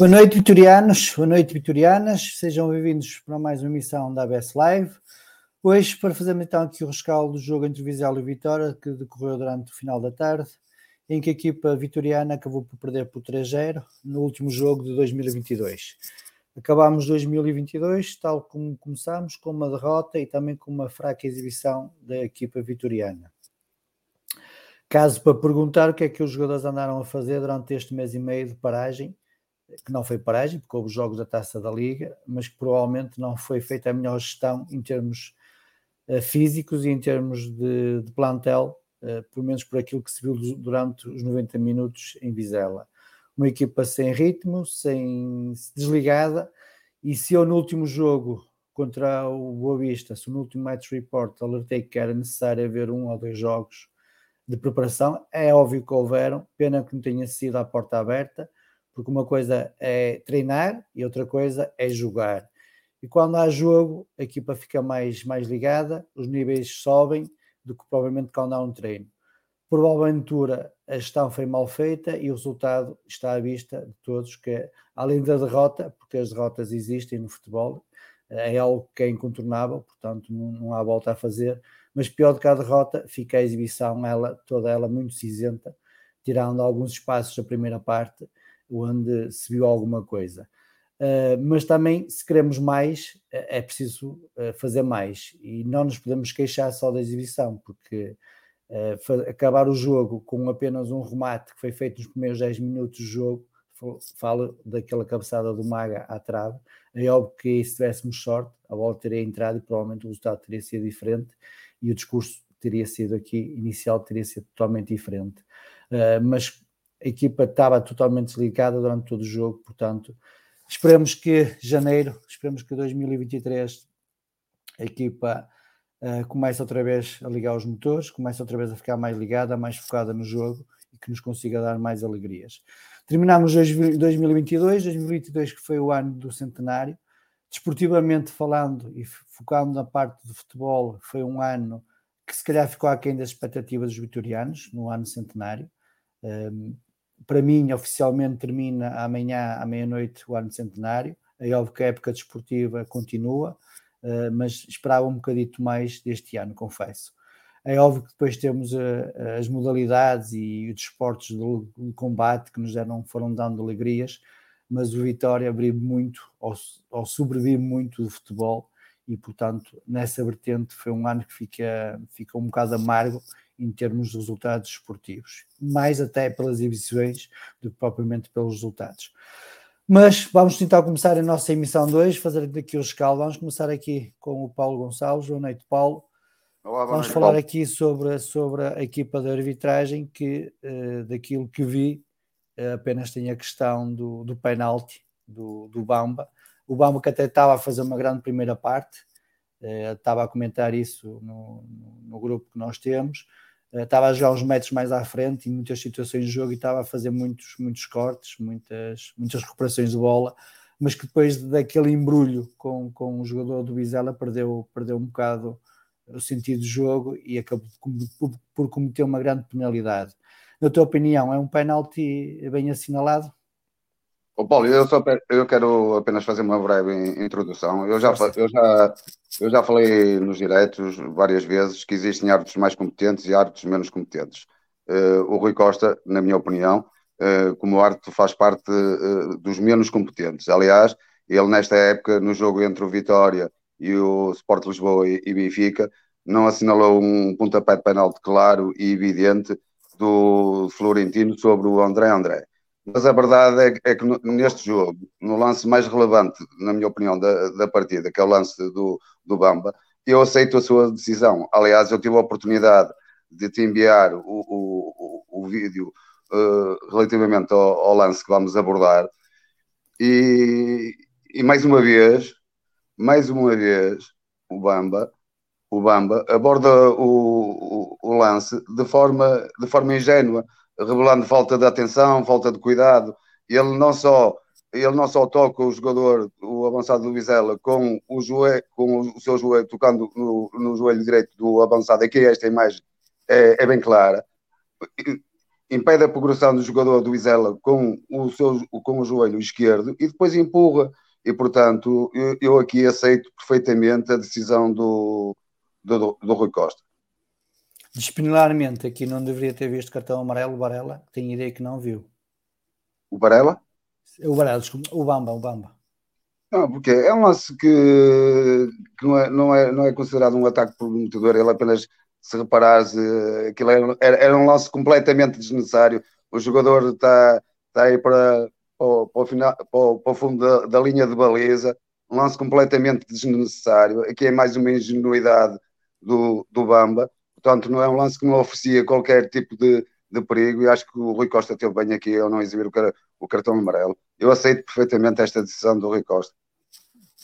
Boa noite, vitorianos. Boa noite, vitorianas. Sejam bem-vindos para mais uma emissão da ABS Live. Hoje, para fazermos então aqui o rescaldo do jogo entre Vizela e Vitória, que decorreu durante o final da tarde, em que a equipa vitoriana acabou por perder por 3-0 no último jogo de 2022. Acabámos 2022, tal como começámos, com uma derrota e também com uma fraca exibição da equipa vitoriana. Caso para perguntar o que é que os jogadores andaram a fazer durante este mês e meio de paragem, que não foi paragem, porque houve jogos da taça da Liga, mas que provavelmente não foi feita a melhor gestão em termos uh, físicos e em termos de, de plantel, uh, pelo menos por aquilo que se viu durante os 90 minutos em Vizela. Uma equipa sem ritmo, sem desligada, e se eu no último jogo contra o Boa Vista, se no último match report alertei que era necessário haver um ou dois jogos de preparação, é óbvio que houveram, pena que não tenha sido à porta aberta, porque uma coisa é treinar e outra coisa é jogar. E quando há jogo, a equipa fica mais, mais ligada, os níveis sobem do que provavelmente quando há um treino. Por Boaventura, a gestão foi mal feita e o resultado está à vista de todos, que além da derrota, porque as derrotas existem no futebol, é algo que é incontornável, portanto não, não há volta a fazer, mas pior do que a derrota, fica a exibição, ela, toda ela muito cinzenta, tirando alguns espaços da primeira parte, onde se viu alguma coisa. Uh, mas também, se queremos mais, é preciso uh, fazer mais e não nos podemos queixar só da exibição, porque uh, acabar o jogo com apenas um remate que foi feito nos primeiros 10 minutos do jogo, falo daquela cabeçada do Maga à trave. É óbvio que se tivéssemos sorte, a bola teria entrado e provavelmente o resultado teria sido diferente e o discurso teria sido aqui inicial, teria sido totalmente diferente. mas a equipa estava totalmente desligada durante todo o jogo, portanto, esperemos que janeiro, esperemos que 2023 a equipa uh, comece outra vez a ligar os motores, comece outra vez a ficar mais ligada, mais focada no jogo e que nos consiga dar mais alegrias. Terminamos 2022, 2022 que foi o ano do centenário, desportivamente falando e focando na parte do futebol, foi um ano que se calhar ficou aquém das expectativas dos vitorianos, no ano centenário. Um, para mim, oficialmente termina amanhã à meia-noite o ano centenário. É óbvio que a época desportiva continua, uh, mas esperava um bocadito mais deste ano, confesso. É óbvio que depois temos uh, as modalidades e os desportos de, de combate que nos deram, foram dando alegrias, mas o Vitória abriu muito, ou, ou sobrevive muito do futebol, e portanto nessa vertente foi um ano que fica, fica um bocado amargo em termos de resultados esportivos, mais até pelas exibições do que propriamente pelos resultados. Mas vamos tentar começar a nossa emissão 2, fazer aqui o escalo. Vamos começar aqui com o Paulo Gonçalves. Boa noite, Paulo. Olá, Vamos noite, falar Paulo. aqui sobre, sobre a equipa de arbitragem, que uh, daquilo que vi, uh, apenas tem a questão do, do penalti do, do Bamba. O Bamba que até estava a fazer uma grande primeira parte, uh, estava a comentar isso no, no, no grupo que nós temos, estava a jogar uns metros mais à frente em muitas situações de jogo e estava a fazer muitos, muitos cortes, muitas, muitas recuperações de bola, mas que depois daquele embrulho com, com o jogador do Vizela perdeu, perdeu um bocado o sentido do jogo e acabou por, por cometer uma grande penalidade. Na tua opinião, é um penalti bem assinalado? Paulo, eu, só, eu quero apenas fazer uma breve introdução. Eu já, eu, já, eu já falei nos diretos várias vezes que existem árbitros mais competentes e árbitros menos competentes. Uh, o Rui Costa, na minha opinião, uh, como árbitro, faz parte uh, dos menos competentes. Aliás, ele nesta época, no jogo entre o Vitória e o Sport Lisboa e, e Benfica, não assinalou um pontapé de penalti claro e evidente do Florentino sobre o André André. Mas a verdade é, é que neste jogo, no lance mais relevante, na minha opinião, da, da partida, que é o lance do, do Bamba, eu aceito a sua decisão. Aliás, eu tive a oportunidade de te enviar o, o, o, vídeo uh, relativamente ao, ao, lance que vamos abordar. E, e, mais uma vez, mais uma vez, o Bamba, o Bamba aborda o, lance de forma, de forma ingênua revelando falta de atenção, falta de cuidado. Ele não só ele não só toca o jogador, o avançado do Vizela, com o, joelho, com o seu joelho, tocando no, no joelho direito do avançado, aqui esta imagem é, é, bem clara, impede a progressão do jogador do Vizela com o, seu, com o joelho esquerdo e depois empurra. E, portanto, eu, eu aqui aceito perfeitamente a decisão do, do, do Rui Costa. Disciplinarmente, aqui não deveria ter visto cartão amarelo, o Varela, tenho ideia que não viu. O Varela? O Varela, desculpa, o Bamba, o Bamba. Não, porque é um lance que, que não, é, não, é, não é considerado um ataque prometedor, ele apenas, se reparares, aquilo era, era, um lance completamente desnecessário. O jogador está, está aí para, para, para, o, final, para, o, para o fundo da, da linha de baliza, um lance completamente desnecessário. Aqui é mais uma ingenuidade do, do Bamba Portanto, não é um lance que me oferecia qualquer tipo de, de perigo e acho que o Rui Costa teve bem aqui ao não exibir o, o cartão amarelo. Eu aceito perfeitamente esta decisão do Rui Costa.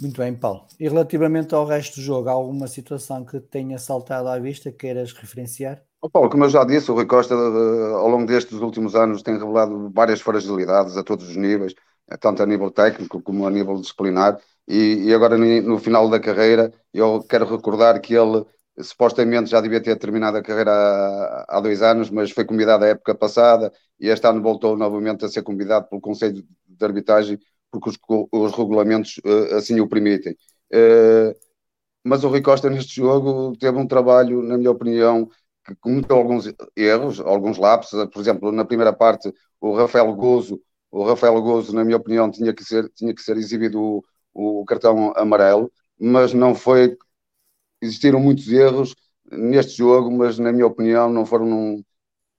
Muito bem, Paulo. E relativamente ao resto do jogo, há alguma situação que tenha saltado à vista que queiras referenciar? Oh, Paulo, como eu já disse, o Rui Costa, eh, ao longo destes últimos anos, tem revelado várias fragilidades a todos os níveis, eh, tanto a nível técnico como a nível disciplinar. E, e agora, no final da carreira, eu quero recordar que ele supostamente já devia ter terminado a carreira há, há, dois anos, mas foi convidado a época passada e este ano voltou novamente a ser convidado pelo Conselho de Arbitragem porque os, os regulamentos uh, assim o permitem. Uh, mas o Rui Costa neste jogo teve um trabalho, na minha opinião, que cometeu alguns erros, alguns lapsos. Por exemplo, na primeira parte, o Rafael Gozo, o Rafael Gozo, na minha opinião, tinha que ser, tinha que ser exibido o, o cartão amarelo, mas não foi existiram muitos erros neste jogo, mas na minha opinião não foram num,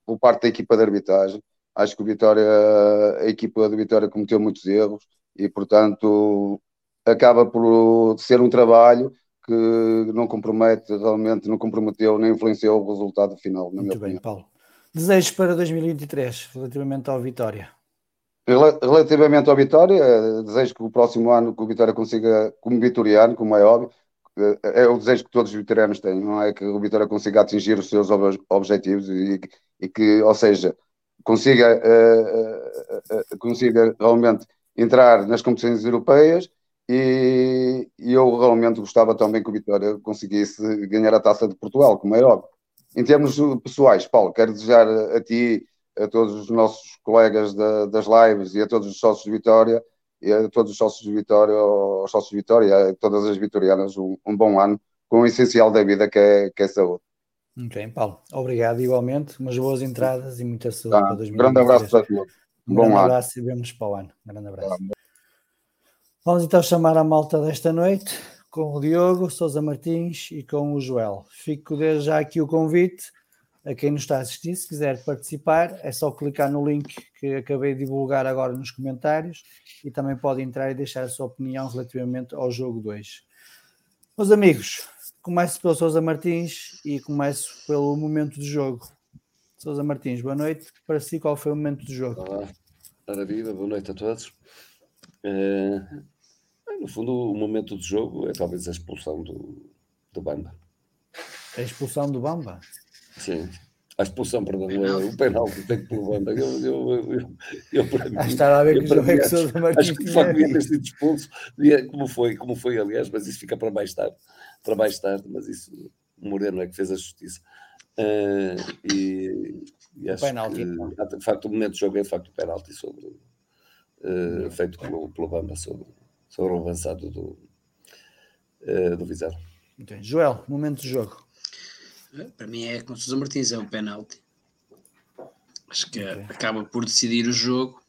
por parte da equipa de arbitragem. Acho que o Vitória, a equipa de Vitória cometeu muitos erros e, portanto, acaba por ser um trabalho que não compromete, realmente não comprometeu nem influenciou o resultado final. Muito bem, opinião. Paulo. Desejos para 2023 relativamente ao Vitória? Relativamente ao Vitória, desejo que o próximo ano que o Vitória consiga, como vitoriano, como é óbvio, é o desejo que todos os vitorianos têm, não é? Que o Vitória consiga atingir os seus objetivos e, e que, ou seja, consiga, uh, uh, consiga realmente entrar nas competições europeias e, e, eu realmente gostava também que o Vitória conseguisse ganhar a taça de Portugal, como é óbvio. Em termos pessoais, Paulo, quero desejar a ti, a todos os nossos colegas da, das lives e a todos os sócios de Vitória e a todos os sócios de Vitória, aos sócios de Vitória, a todas as vitorianas, um, um bom ano com o essencial da vida que é, que é saúde. Ok, Paulo. Obrigado igualmente. Umas boas entradas e muita saúde Tá, para 2023. grande abraço para todos. Um Bom grande ano. abraço e vemos para o ano. Um grande abraço. Vamos então chamar a malta desta noite com o Diogo Sousa Martins e com o Joel. Fico desde já aqui o convite a quem nos está a assistir. Se quiser participar, é só clicar no link que acabei de divulgar agora nos comentários e também pode entrar e deixar a sua opinião relativamente ao jogo 2. Meus amigos, começo pelo Sousa Martins e começo pelo momento do jogo. Sousa Martins, boa noite. Para si, qual foi o momento do jogo? Olá, ora viva, boa noite a todos. Eh, no fundo, o momento do jogo é talvez a expulsão do, do Bamba. A expulsão do Bamba? Sim, a expulsão, perdão, o penalti feito pelo Bamba. Eu, eu, eu, eu, para mim, Ah, estava a ver que o para é mim, que acho- Acho que tinha só devia ter sido expulso, como foi, como foi, aliás, mas isso fica para mais tarde, para mais tarde, mas isso o Moreno é que fez a justiça. Eh, e, e acho penalti, que, então. de facto, o momento do jogo é de facto o penalti sobre, eh, feito pelo, pelo Bamba sobre, sobre o avançado do, eh, do bem. Joel, momento do jogo. Para mim é com o Sousa Martins, é o penalti. Acho que Ok. acaba por decidir o jogo,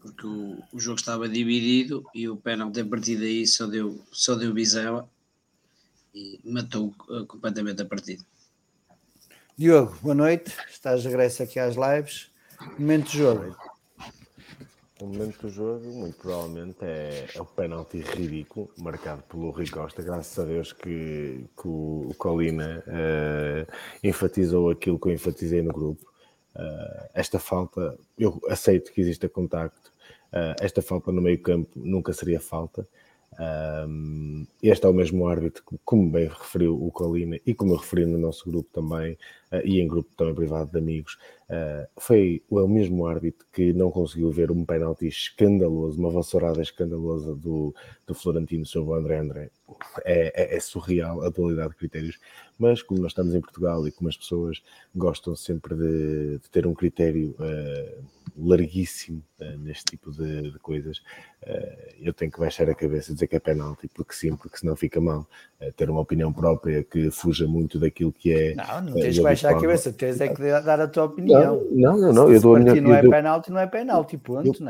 porque o, o jogo estava dividido e o penalti a partir daí só deu, só deu Bizela e matou uh, completamente a partida. Diogo, boa noite. Estás de regresso aqui às lives. Momento do jogo. O momento do jogo, muito provavelmente, é, é o penalti ridículo marcado pelo Rui Costa. Graças a Deus que, que o, Colina eh, enfatizou aquilo que eu enfatizei no grupo. Eh, esta falta, eu aceito que exista contacto. Eh, esta falta no meio-campo nunca seria falta. Um, este é o mesmo árbitro, como bem referiu o Colina e como eu referi no nosso grupo também, uh, e em grupo também privado de amigos, uh, foi o mesmo árbitro que não conseguiu ver um penalti escandaloso, uma vassourada escandalosa do, do Florentino sobre o André André. É, é, é surreal a dualidade de critérios, mas como nós estamos em Portugal e como as pessoas gostam sempre de, de ter um critério uh, larguíssimo uh, neste tipo de, de coisas, uh, eu tenho que baixar a cabeça e dizer que é penalti, porque sim, porque senão fica mal. Uh, ter uma opinião própria que fuja muito daquilo que é. Não, não tens que baixar a cabeça, tens é que dar a tua opinião. Não, não, não, eu Se dou a minha não é dou- penalti, não é penalti, ponto.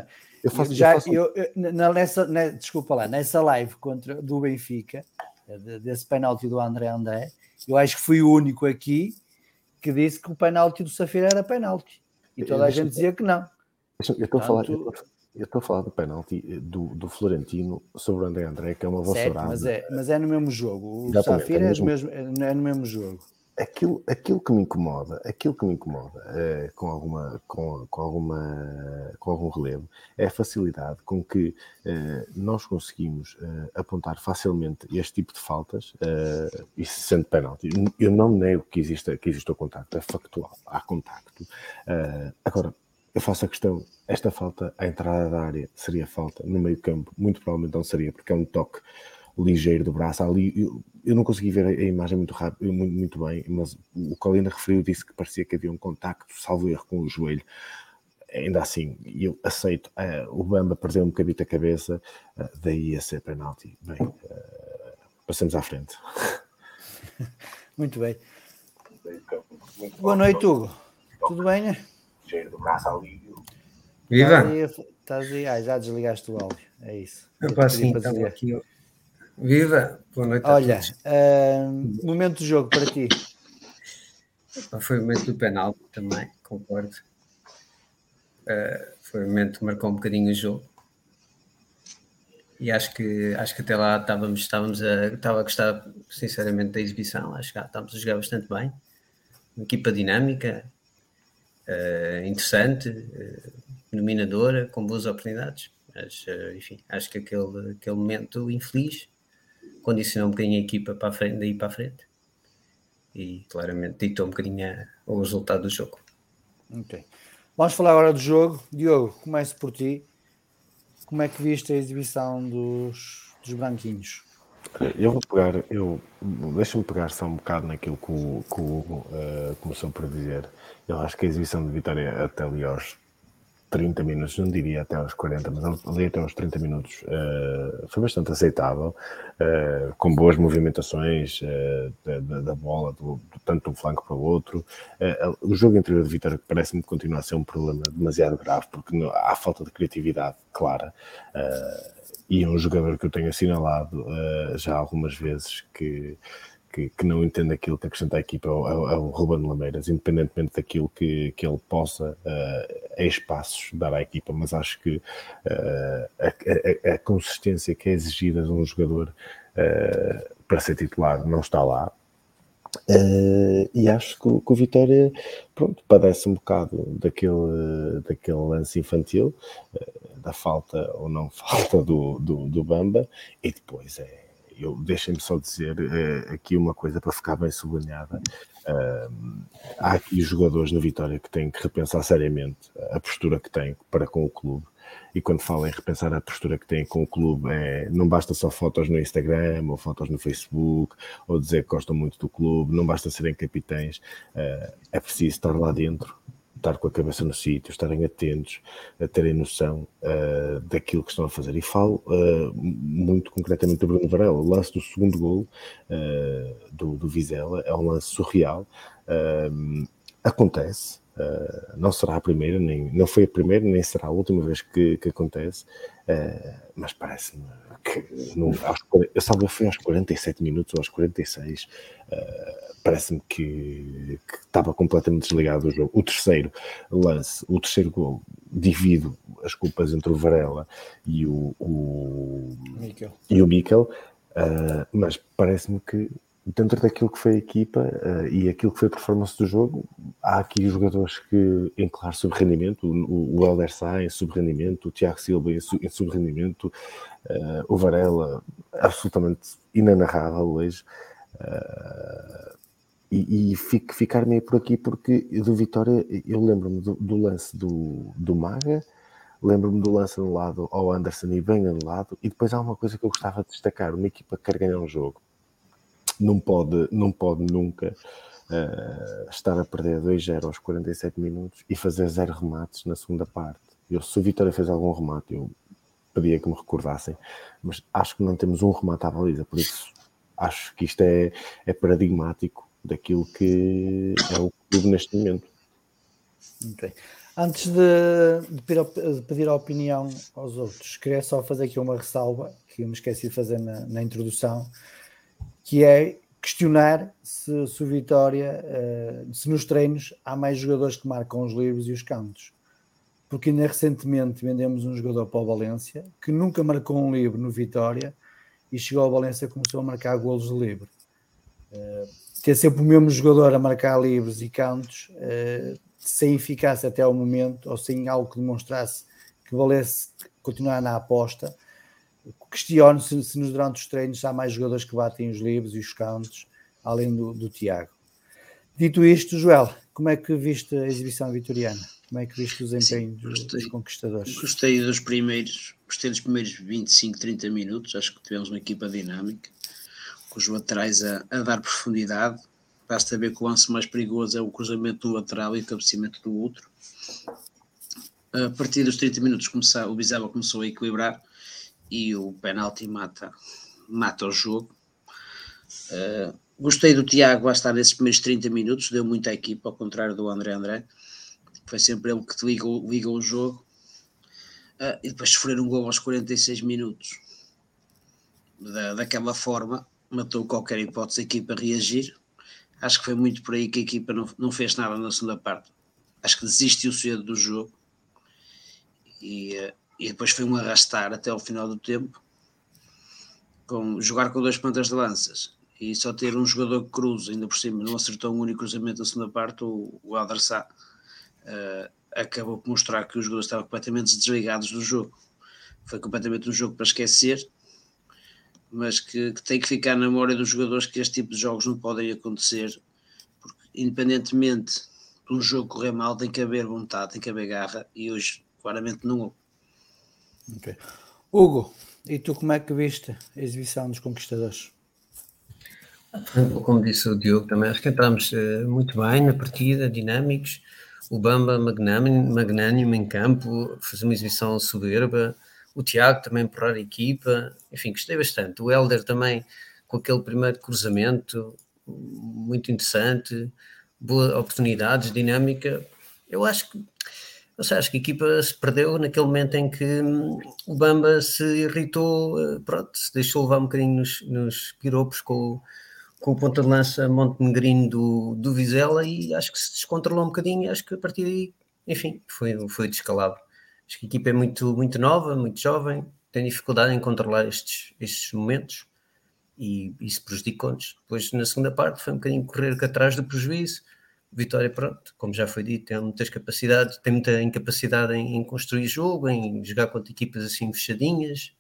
eu faço- eu já, faço- eu, eu- na- nessa, na- desculpa lá, nessa live contra, do Benfica, de- desse penalti do André André, eu acho que fui o único aqui que disse que o penalti do Safira era penalti. E toda a gente dizia que não. Eu estou a falar, eu estou- a falar do penalti eh, do, do Florentino sobre o André André, que é uma vassourada. mas é, mas é no mesmo jogo. O Exatamente, Safira é é, mesmo. é, é no mesmo jogo. aquilo, aquilo que me incomoda, aquilo que me incomoda eh, com, alguma, com, com, alguma, com algum relevo é a facilidade com que eh, nós conseguimos apontar facilmente este tipo de faltas, eh, e sendo penalti. Eu não nego que exista, que exista o contacto, é factual, há contacto. Agora, eu faço a questão, esta falta, a entrada da área seria falta no meio campo? Muito provavelmente não seria, porque é um toque ligeiro do braço ali. Eu, eu não consegui ver a, a imagem muito rápido, muito, muito bem, mas o Colina referiu, disse que parecia que havia um contacto, salvo erro, com o joelho. Ainda assim, eu aceito. eh, o Bamba perdeu um bocadinho a cabeça, eh, daí a ser penalti. Bem, eh, passemos à frente. Muito bem. Boa noite, Hugo. Tudo bem, né? Ligeiro do braço ali. Viva! Estás aí, ah, já desligaste o áudio. É isso. Eu pedi sim, estava desligar. aqui. Viva! Boa noite Olha, a todos. ahm, momento do jogo para ti. Foi o momento do penalti também, concordo. Eh, foi o momento que marcou um bocadinho o jogo. E acho que, acho que até lá estávamos, estávamos a, estava a gostar sinceramente da exibição. Acho que estávamos a jogar bastante bem. Uma equipa dinâmica, interessante, eh, dominadora, com boas oportunidades. Mas, eh, enfim, acho que aquele, aquele momento infeliz condicionou um bocadinho a equipa para a frente, daí para a frente. E claramente ditou um bocadinho o resultado do jogo. Ok. Vamos falar agora do jogo. Diogo, começo por ti. Como é que viste a exibição dos, dos branquinhos? Eu vou pegar, eu deixa-me pegar só um bocado naquilo que o, que o Hugo eh, começou por dizer. Eu acho que a exibição de Vitória até ali aos 30 minutos, não diria até aos 40, mas ali até aos 30 minutos uh, foi bastante aceitável, uh, com boas movimentações uh, da, da, bola, do, tanto de um flanco para o outro. o jogo interior de Vitória parece-me que continua a ser um problema demasiado grave, porque não, há falta de criatividade clara. E é um jogador que eu tenho assinalado já algumas vezes que que, que, não entende aquilo que acrescenta à equipa ao, ao, ao Ruben Lameiras, independentemente daquilo que, que ele possa uh, a espaços dar à equipa, mas acho que uh, a, a, a, consistência que é exigida de um jogador uh, para ser titular não está lá. Uh, e acho que, que, o Vitória pronto, padece um bocado daquele, daquele lance infantil, uh, da falta ou não falta do, do, do Bamba, e depois é, eu deixem-me só dizer uh, aqui uma coisa para ficar bem sublinhada. Há aqui jogadores na Vitória que têm que repensar seriamente a postura que têm para com o clube. E quando falam em repensar a postura que têm com o clube, é, não basta só fotos no Instagram ou fotos no Facebook ou dizer que gostam muito do clube, não basta serem capitães, uh, é preciso estar lá dentro, estar com a cabeça no sítio, estarem atentos, a terem noção uh, daquilo que estão a fazer. E falo uh, muito concretamente do Bruno Varela. O lance do segundo gol uh, do, do Vizela é um lance surreal. acontece, não será a primeira, nem, não foi a primeira, nem será a última vez que, que acontece, mas parece-me que no, aos, eu salvo foi aos 47 minutos ou aos 46 parece-me que, que, estava completamente desligado do jogo. O terceiro lance, o terceiro gol, divido as culpas entre o Varela e o, o Mikel. E o uh, mas parece-me que dentro daquilo que foi a equipa uh, e aquilo que foi a performance do jogo, há aqui jogadores que em claro sub-rendimento, o, o Helder Sá em sub-rendimento, o Tiago Silva em, su, em sub-rendimento, uh, o Varela absolutamente inanarrável hoje. Uh, e, e fico, ficar meio por aqui porque do Vitória eu lembro-me do, do, lance do, do Maga, lembro-me do lance anulado ao Anderson e bem anulado, e depois há uma coisa que eu gostava de destacar: uma equipa que quer ganhar um jogo não pode, não pode nunca uh, estar a perder 2-0 aos 47 minutos e fazer zero remates na segunda parte. Eu, se o Vitória fez algum remate, eu pedia que me recordassem, mas acho que não temos um remate à baliza, por isso acho que isto é, é paradigmático daquilo que é o clube neste momento. Okay. Antes de, de, pedir a opinião aos outros, queria só fazer aqui uma ressalva que eu me esqueci de fazer na, na introdução, que é questionar se, se o Vitória, uh, se nos treinos há mais jogadores que marcam os livros e os cantos. Porque ainda recentemente vendemos um jogador para o Valência que nunca marcou um livro no Vitória e chegou ao Valência e começou a marcar golos de livro. Uh, ter sempre o mesmo jogador a marcar livros e cantos, uh, sem eficácia até ao momento, ou sem algo que demonstrasse que valesse continuar na aposta. Questiono se, se nos durante os treinos há mais jogadores que batem os livros e os cantos, além do, do Tiago. Dito isto, Joel, como é que viste a exibição vitoriana? Como é que viste o desempenho Sim, gostei, dos conquistadores? Gostei dos primeiros, gostei dos primeiros 25, 30 minutos, acho que tivemos uma equipa dinâmica com os laterais a, a dar profundidade. Basta ver que o lance mais perigoso é o cruzamento do lateral e o cabeceamento do outro. A partir dos 30 minutos começar, o Bizarro começou a equilibrar e o penalti mata, mata o jogo. Uh, gostei do Tiago a estar nesses primeiros 30 minutos, deu muito à equipa, ao contrário do André André. Foi sempre ele que liga o jogo. Uh, e depois sofrer um gol aos 46 minutos da, daquela forma matou qualquer hipótese aqui para reagir. Acho que foi muito por aí que a equipa não, não fez nada na segunda parte. Acho que desistiu cedo do jogo e, eh, e depois foi um arrastar até ao final do tempo. Com, jogar com dois pontas de lanças e só ter um jogador que cruza, ainda por cima, não acertou um único cruzamento na segunda parte, o, o Alder Sá uh, acabou por mostrar que os jogadores estavam completamente desligados do jogo. Foi completamente um jogo para esquecer mas que, que, tem que ficar na memória dos jogadores que este tipo de jogos não podem acontecer, porque independentemente de um jogo correr mal, tem que haver vontade, tem que haver garra, e hoje claramente não houve. Okay. Hugo, e tu como é que viste a exibição dos conquistadores? Como disse o Diogo, também acho que entramos uh, muito bem na partida, dinâmicos. o Bamba magnânimo em campo, fez uma exibição soberba, o Tiago também empurrar a equipa, enfim, gostei bastante. O Helder também com aquele primeiro cruzamento, muito interessante, boas oportunidades, dinâmica. Eu acho que eu sei, acho que a equipa se perdeu naquele momento em que hum, o Bamba se irritou, eh, pronto, se deixou levar um bocadinho nos, nos piropos com, com o ponta de lança Montenegrino do, do Vizela e acho que se descontrolou um bocadinho e acho que a partir daí, enfim, foi, foi descalabro. Acho que a equipa é muito, muito nova, muito jovem, tem dificuldade em controlar estes, estes momentos e isso prejudicou-nos. Depois, na segunda parte, foi um bocadinho correr atrás do prejuízo Vitória, pronto, como já foi dito, tem muitas capacidades, tem muita incapacidade em, em construir jogo, em jogar contra equipas assim fechadinhas,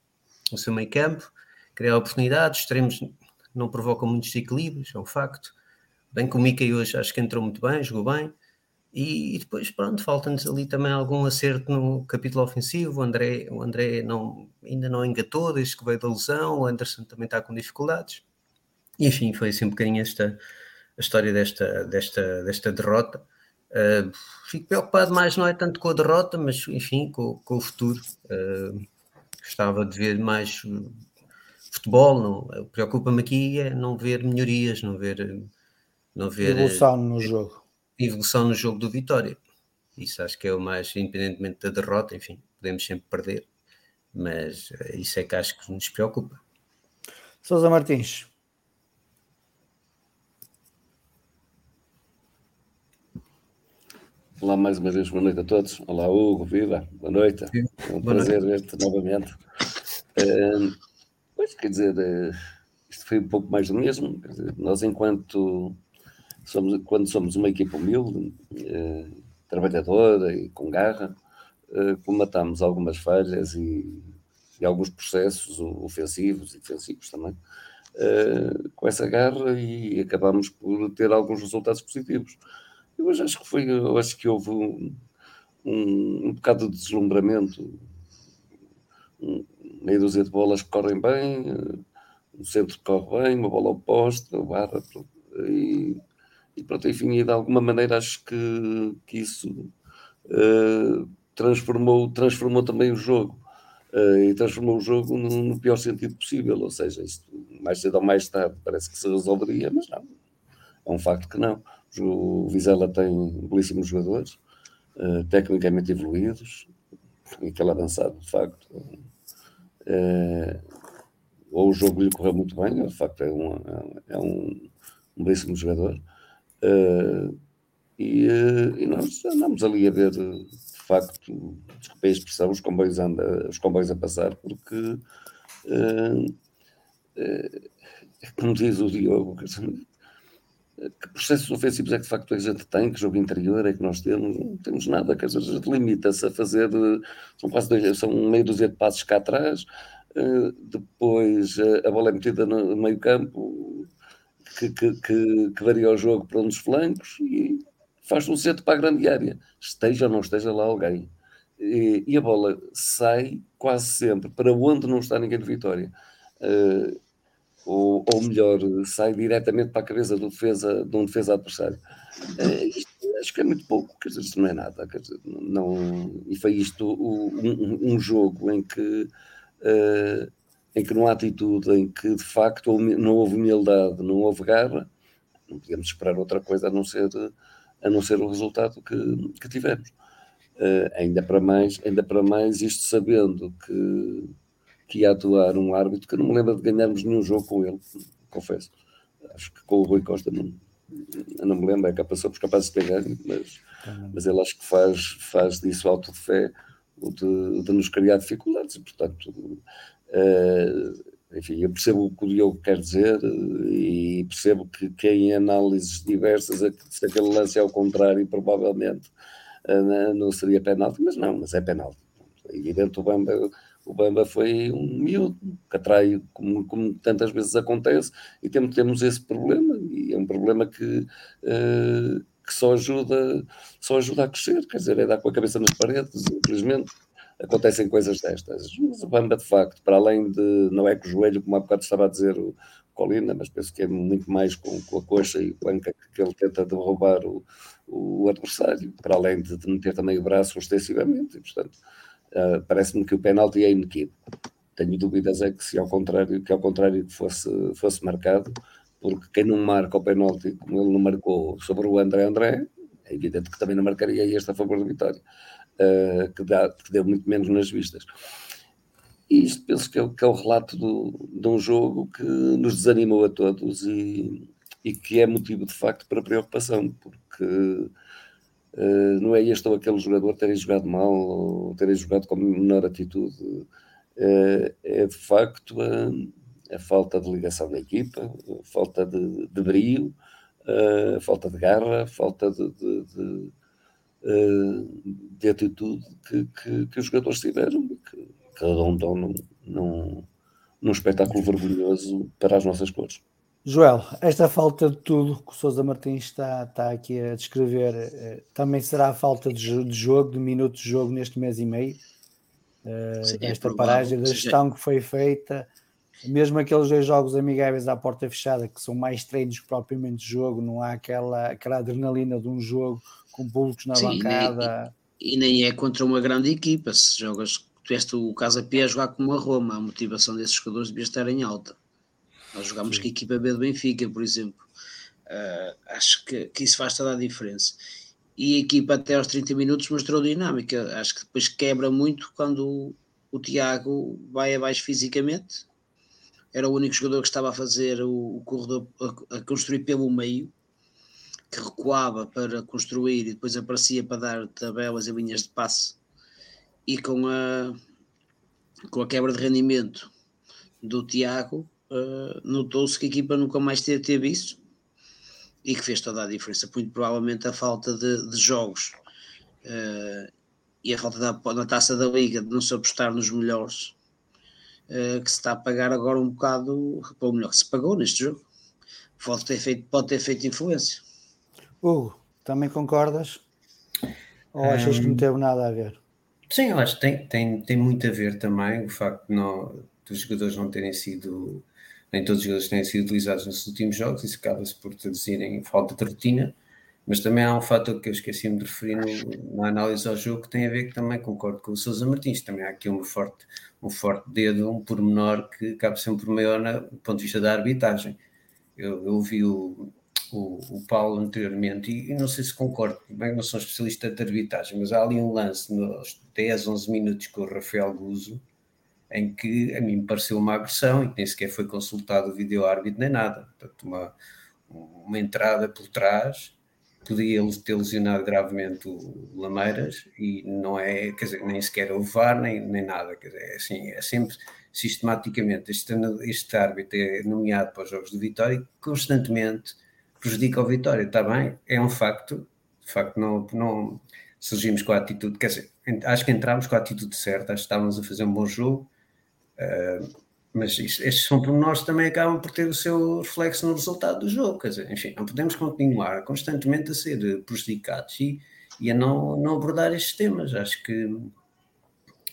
no seu meio campo, criar oportunidades, extremos não provocam muitos desequilíbrios, é um facto. Bem que o Mickey hoje acho que entrou muito bem, jogou bem, e, e depois, pronto, falta-nos ali também algum acerto no capítulo ofensivo. O André, o André não, ainda não engatou desde que veio da lesão, o Anderson também está com dificuldades. E, enfim, foi assim um bocadinho esta, a história desta, desta, desta derrota. Uh, fico preocupado mais, não é tanto com a derrota, mas enfim, com, com o futuro. Uh, gostava de ver mais futebol. Preocupa-me aqui é não ver melhorias, não ver, não ver evolução no jogo. Evolução no jogo do Vitória. Isso acho que é o mais, independentemente da derrota, enfim, podemos sempre perder, mas isso é que acho que nos preocupa. Sousa Martins. Olá mais uma vez, boa noite a todos. Olá Hugo, viva, boa noite. É um boa prazer ver-te novamente. Uh, pois, quer dizer, uh, isto foi um pouco mais do mesmo. Dizer, nós, enquanto somos, quando somos uma equipa humilde, uh, trabalhadora e com garra, uh, comatamos algumas falhas e, e, alguns processos ofensivos e defensivos também. Uh, com essa garra e acabamos por ter alguns resultados positivos. Eu acho que foi, eu acho que houve um, um, um bocado de deslumbramento, um, meia dúzia de bolas que correm bem, um centro que corre bem, uma bola oposta, barra, e, e pronto, enfim, e de alguma maneira acho que, que isso uh, transformou, transformou também o jogo. Uh, e transformou o jogo no, no, pior sentido possível, ou seja, isto mais cedo ou mais tarde parece que se resolveria, mas não, é um facto que não. O Vizela tem belíssimos jogadores, uh, tecnicamente evoluídos, aquele avançado, de facto. Uh, ou o jogo lhe correu muito bem, de facto é, um, é um, belíssimo jogador. Uh, e, e, nós andamos ali a ver, de facto, desculpem a expressão, os comboios, anda, os comboios a passar, porque, como diz o Diogo, que processos ofensivos é que de facto a gente tem, que jogo interior é que nós temos, não temos nada, quer dizer, a gente limita-se a fazer, são quase dois, são meio dúzia de passos cá atrás, uh, depois uh, a bola é metida no meio campo, que, que, que, que, varia o jogo para um dos flancos e faz um centro para a grande área, esteja ou não esteja lá alguém. E, e a bola sai quase sempre para onde não está ninguém de Vitória. Uh, ou, ou melhor, sai diretamente para a cabeça do defesa, de um defesa adversário. Uh, isto, acho que é muito pouco, quer dizer, isto não é nada. Quer dizer, não, e foi isto um, um jogo em que, uh, em que não há atitude, em que de facto não houve humildade, não houve garra, não podíamos esperar outra coisa a não ser, a não ser o resultado que, que tivemos. Uh, ainda, para mais, ainda para mais isto sabendo que que ia atuar um árbitro que eu não me lembro de ganharmos nenhum jogo com ele, confesso. Acho que com o Rui Costa não, não me lembro, é capaz, somos capazes de ter ganho, mas, mas ele acho que faz, faz disso alto de fé, de, de nos criar dificuldades, e portanto, uh, enfim, eu percebo o que o Diogo quer dizer e percebo que, que em análises diversas, se aquele lance é ao contrário, provavelmente uh, não seria penalti, mas não, mas é penalti. É evidente, o Bamba o Bamba foi um miúdo que atrai, como, como tantas vezes acontece, e temos, temos esse problema, e é um problema que, uh, que só, ajuda, só ajuda a crescer, quer dizer, é dar com a cabeça nas paredes, infelizmente acontecem coisas destas. Mas o Bamba, de facto, para além de, não é com o joelho, como há bocado estava a dizer o, Colina, mas penso que é muito mais com, com a coxa e a anca que ele tenta derrubar o, o adversário, para além de, de meter também o braço ostensivamente, e portanto uh, parece-me que o penalti é inequívoco. Tenho dúvidas é que se ao contrário que ao contrário fosse, fosse marcado, porque quem não marca o penalti como ele não marcou sobre o André André, é evidente que também não marcaria este a favor da vitória, uh, que, dá, que deu muito menos nas vistas. E isto penso que é, que é o relato do, de um jogo que nos desanimou a todos e, e que é motivo de facto para preocupação, porque uh, não é este ou aquele jogador terem jogado mal ou terem jogado com menor atitude, uh, é de facto a, a, falta de ligação da equipa, a falta de, de brio, uh, a falta de garra, a falta de, de, de, de atitude que, que, que, os jogadores tiveram que, que redundam num, num, num espetáculo vergonhoso para as nossas cores. Joel, esta falta de tudo que o Sousa Martins está, está aqui a descrever eh, também será a falta de, de, jogo, de minutos de jogo neste mês e meio? Uh, Sim, é esta paragem da gestão que foi feita, mesmo aqueles dois jogos amigáveis à porta fechada, que são mais treinos que propriamente jogo, não há aquela, aquela adrenalina de um jogo com públicos na Sim, bancada. E nem, e nem é contra uma grande equipa, se jogas tiveste o Casa P a jogar como a Roma, a motivação desses jogadores devia estar em alta. Nós jogámos com a equipa B do Benfica, por exemplo. Uh, acho que, que, isso faz toda a diferença. E a equipa até aos 30 minutos mostrou dinâmica. Acho que depois quebra muito quando o, o Tiago vai abaixo fisicamente. Era o único jogador que estava a fazer o, o corredor, a, a construir pelo meio, que recuava para construir e depois aparecia para dar tabelas e linhas de passe e com a, com a quebra de rendimento do Tiago, uh, notou-se que a equipa nunca mais teve, teve, isso e que fez toda a diferença. Muito provavelmente a falta de, de jogos uh, e a falta da, na taça da Liga de não se apostar nos melhores, uh, que se está a pagar agora um bocado, ou melhor, que se pagou neste jogo. Pode ter feito, pode ter feito influência. Hugo, também concordas? Ou achas um... que não teve nada a ver? Sim, eu acho que tem, tem, tem muito a ver também o facto de não, dos jogadores não terem sido, nem todos os jogadores terem sido utilizados nos últimos jogos, isso acaba-se por traduzir em falta de rotina, mas também há um fator que eu esqueci-me de referir no, na análise ao jogo que tem a ver que também concordo com o Sousa Martins, também há aqui um forte, um forte dedo, um pormenor que acaba sempre maior no ponto de vista da arbitragem. Eu, eu vi o, o, o Paulo anteriormente, e, e, não sei se concordo, bem não sou especialista de arbitragem, mas há ali um lance nos 10, 11 minutos com o Rafael Guzo, em que a mim me pareceu uma agressão e que nem sequer foi consultado o vídeo árbitro nem nada. Portanto, uma, uma entrada por trás podia ter lesionado gravemente o Lameiras e não é, quer dizer, nem sequer o VAR nem, nem nada, quer dizer, é assim, é sempre sistematicamente este, este árbitro é nomeado para os jogos de Vitória e constantemente prejudica o Vitória, está bem, é um facto, de facto não, não surgimos com a atitude, quer dizer, acho que entramos com a atitude certa, acho que estávamos a fazer um bom jogo, mas estes são nós também acabam por ter o seu reflexo no resultado do jogo, quer dizer, enfim, não podemos continuar constantemente a ser prejudicados e, e a não, não abordar estes temas, acho que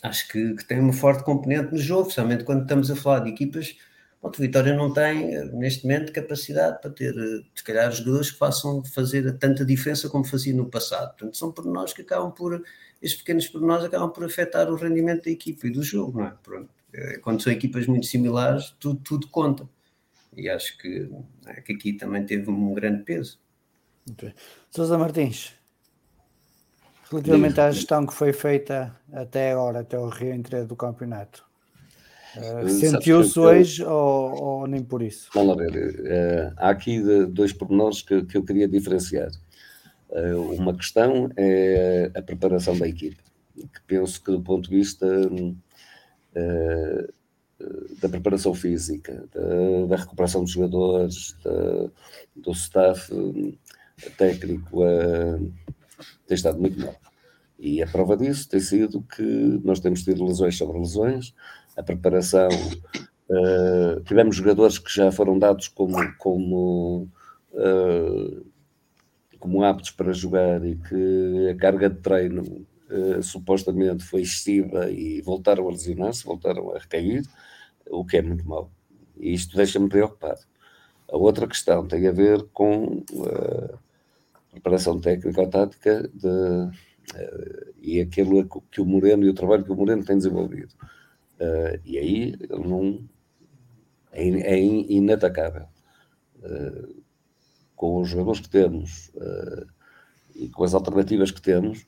acho que, que tem uma forte componente no jogo, especialmente quando estamos a falar de equipas Pronto, Vitória não tem, neste momento, capacidade para ter, se calhar, jogadores que façam fazer tanta diferença como fazia no passado. Portanto, são pormenores que acabam por, estes pequenos pormenores acabam por afetar o rendimento da equipa e do jogo, não é? Pronto. É, quando são equipas muito similares, tudo, tudo conta. E acho que, é, que aqui também teve um grande peso. Sousa Martins, relativamente à gestão que foi feita até agora, até o reentrada do campeonato, Uh, Sentiu-se hoje ou, ou, nem por isso? Vamos lá ver. Uh, há aqui de, dois pormenores que, que eu queria diferenciar. Uh, uma questão é a preparação da equipe, que penso que do ponto de vista da preparação física, da, da, recuperação dos jogadores, da, do staff técnico, tem estado muito mal. E a prova disso tem sido que nós temos tido lesões sobre lesões, a preparação. Tivemos jogadores que já foram dados como, como, como aptos para jogar e que a carga de treino supostamente foi excessiva e voltaram a lesionar-se, voltaram a recair, o que é muito mau. E isto deixa-me preocupado. a outra questão tem a ver com uh, a preparação técnica ou tática de, uh, e aquilo que o Moreno e o trabalho que o Moreno tem desenvolvido. Uh, e aí ele não é, é inatacável. com os jogadores que temos e com as alternativas que temos,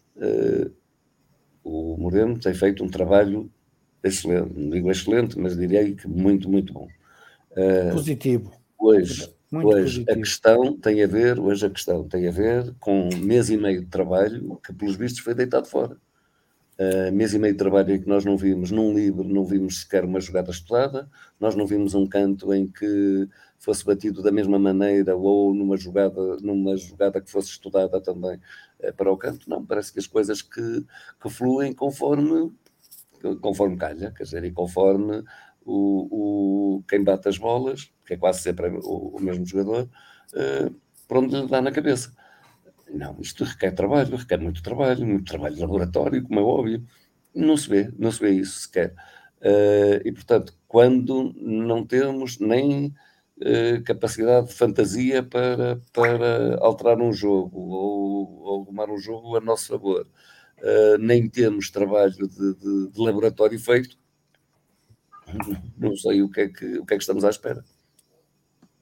o Moreno tem feito um trabalho excelente, não digo excelente, mas diria que muito, muito bom. Positivo. Hoje, hoje a questão tem a ver, hoje a questão tem a ver com um mês e meio de trabalho que, pelos vistos, foi deitado fora. Uh, mês e meio de trabalho em que nós não vimos num livro, não vimos sequer uma jogada estudada, nós não vimos um canto em que fosse batido da mesma maneira ou numa jogada, numa jogada que fosse estudada também uh, para o canto. Não, parece que as coisas que, que fluem conforme conforme calha, quer dizer, e conforme o, o, quem bate as bolas, que é quase sempre o, o mesmo jogador, uh, por onde lhe dá na cabeça. Não, isto requer trabalho, requer muito trabalho, muito trabalho de laboratório, como é óbvio. Não se vê, não se vê isso sequer. Uh, e, portanto, quando não temos nem uh, capacidade de fantasia para, para alterar um jogo ou, arrumar um jogo a nosso favor, uh, nem temos trabalho de, de, de laboratório feito, não sei o que é que, o que, é que estamos à espera.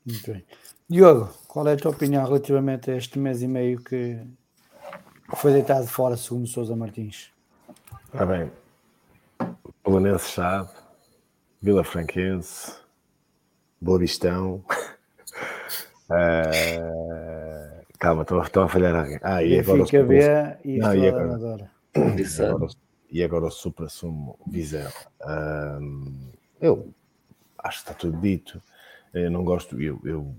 Muito bem. Diogo, qual é a tua opinião relativamente a este mês e meio que foi deitado fora, segundo Sousa Martins? Ah, bem. Belenense Chave, Vila Franquense, Boa Vistão. uh, calma, estou, estou a falhar alguém. Ah, e, agora fica B e, não, e agora, e agora, e agora o supra-sumo Viseu. eu acho que está tudo dito. Eu não gosto, eu, eu,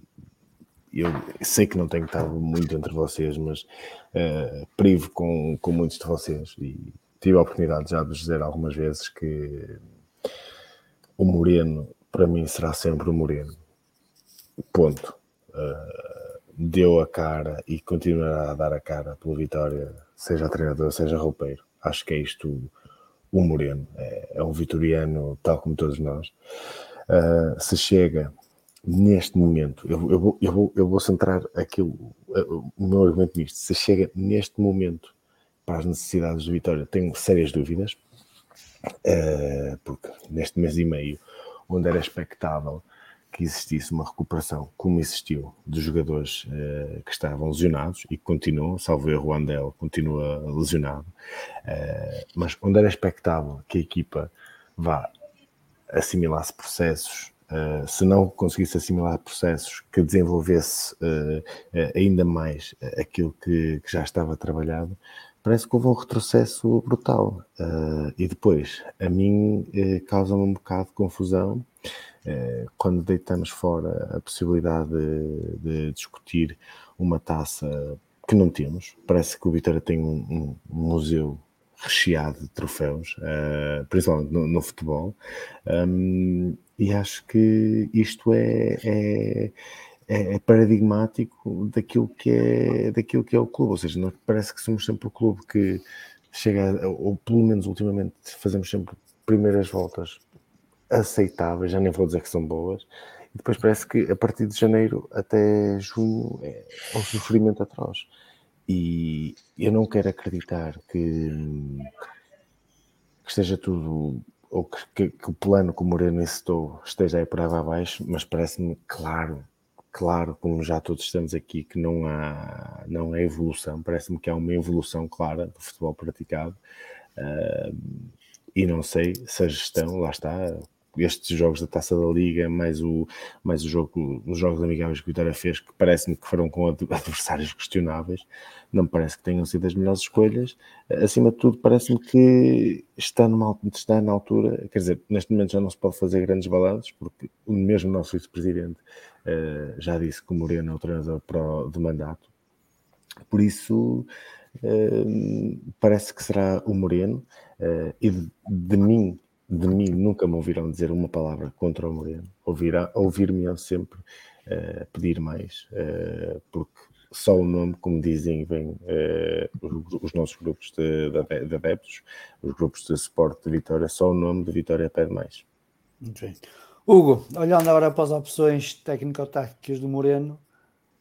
eu sei que não tenho estado muito entre vocês, mas uh, privo com, com muitos de vocês e tive a oportunidade já de dizer algumas vezes que o Moreno, para mim, será sempre o Moreno. Ponto. Uh, deu a cara e continuará a dar a cara pela vitória, seja treinador, seja roupeiro acho que é isto o Moreno. É, é um vitoriano tal como todos nós. Uh, se chega neste momento, eu, eu, vou, eu, vou, eu vou centrar aquilo, o meu argumento nisto, se chega neste momento para as necessidades do Vitória, tenho sérias dúvidas, uh, porque neste mês e meio, onde era expectável que existisse uma recuperação, como existiu, dos jogadores uh, que estavam lesionados e que continuam, salvo erro, o Andel continua lesionado, uh, mas onde era expectável que a equipa vá assimilar-se processos, uh, se não conseguisse assimilar processos, que desenvolvesse ainda mais aquilo que, que, já estava trabalhado, parece que houve um retrocesso brutal. e depois, a mim, causa-me um bocado de confusão eh, quando deitamos fora a possibilidade de, de, discutir uma taça que não temos, parece que o Vitória tem um, um museu recheado de troféus, uh, principalmente no, no futebol, um, e acho que isto é, é, é, paradigmático daquilo que é, daquilo que é o clube, ou seja, nós parece que somos sempre o clube que chega, ou pelo menos ultimamente fazemos sempre primeiras voltas aceitáveis, já nem vou dizer que são boas, e depois parece que a partir de janeiro até junho é um sofrimento atroz. E eu não quero acreditar que, que esteja tudo, ou que, que, que, o plano que o Moreno incitou esteja aí por água abaixo, mas parece-me claro, claro, como já todos estamos aqui, que não há, não há evolução, parece-me que há uma evolução clara do futebol praticado. Uh, e não sei se a gestão, lá está, estes jogos da Taça da Liga, mais o, mais o jogo, os jogos amigáveis que o Vitória fez, que parece-me que foram com adversários questionáveis, não me parece que tenham sido as melhores escolhas. Acima de tudo, parece-me que está, numa, está na altura, quer dizer, neste momento já não se pode fazer grandes balanços, porque o mesmo nosso vice-presidente uh, já disse que o Moreno é o treinador pro, de mandato. Por isso, uh, parece que será o Moreno, uh, e de, de mim de mim nunca me ouviram dizer uma palavra contra o Moreno. Ouvir-me sempre uh, pedir mais, uh, porque só o nome, como dizem, vem uh, os, os, nossos grupos de, de, de, adeptos, os grupos de suporte de Vitória, só o nome de Vitória pede mais. Okay. Hugo, olhando agora para as opções técnico-táticas do Moreno,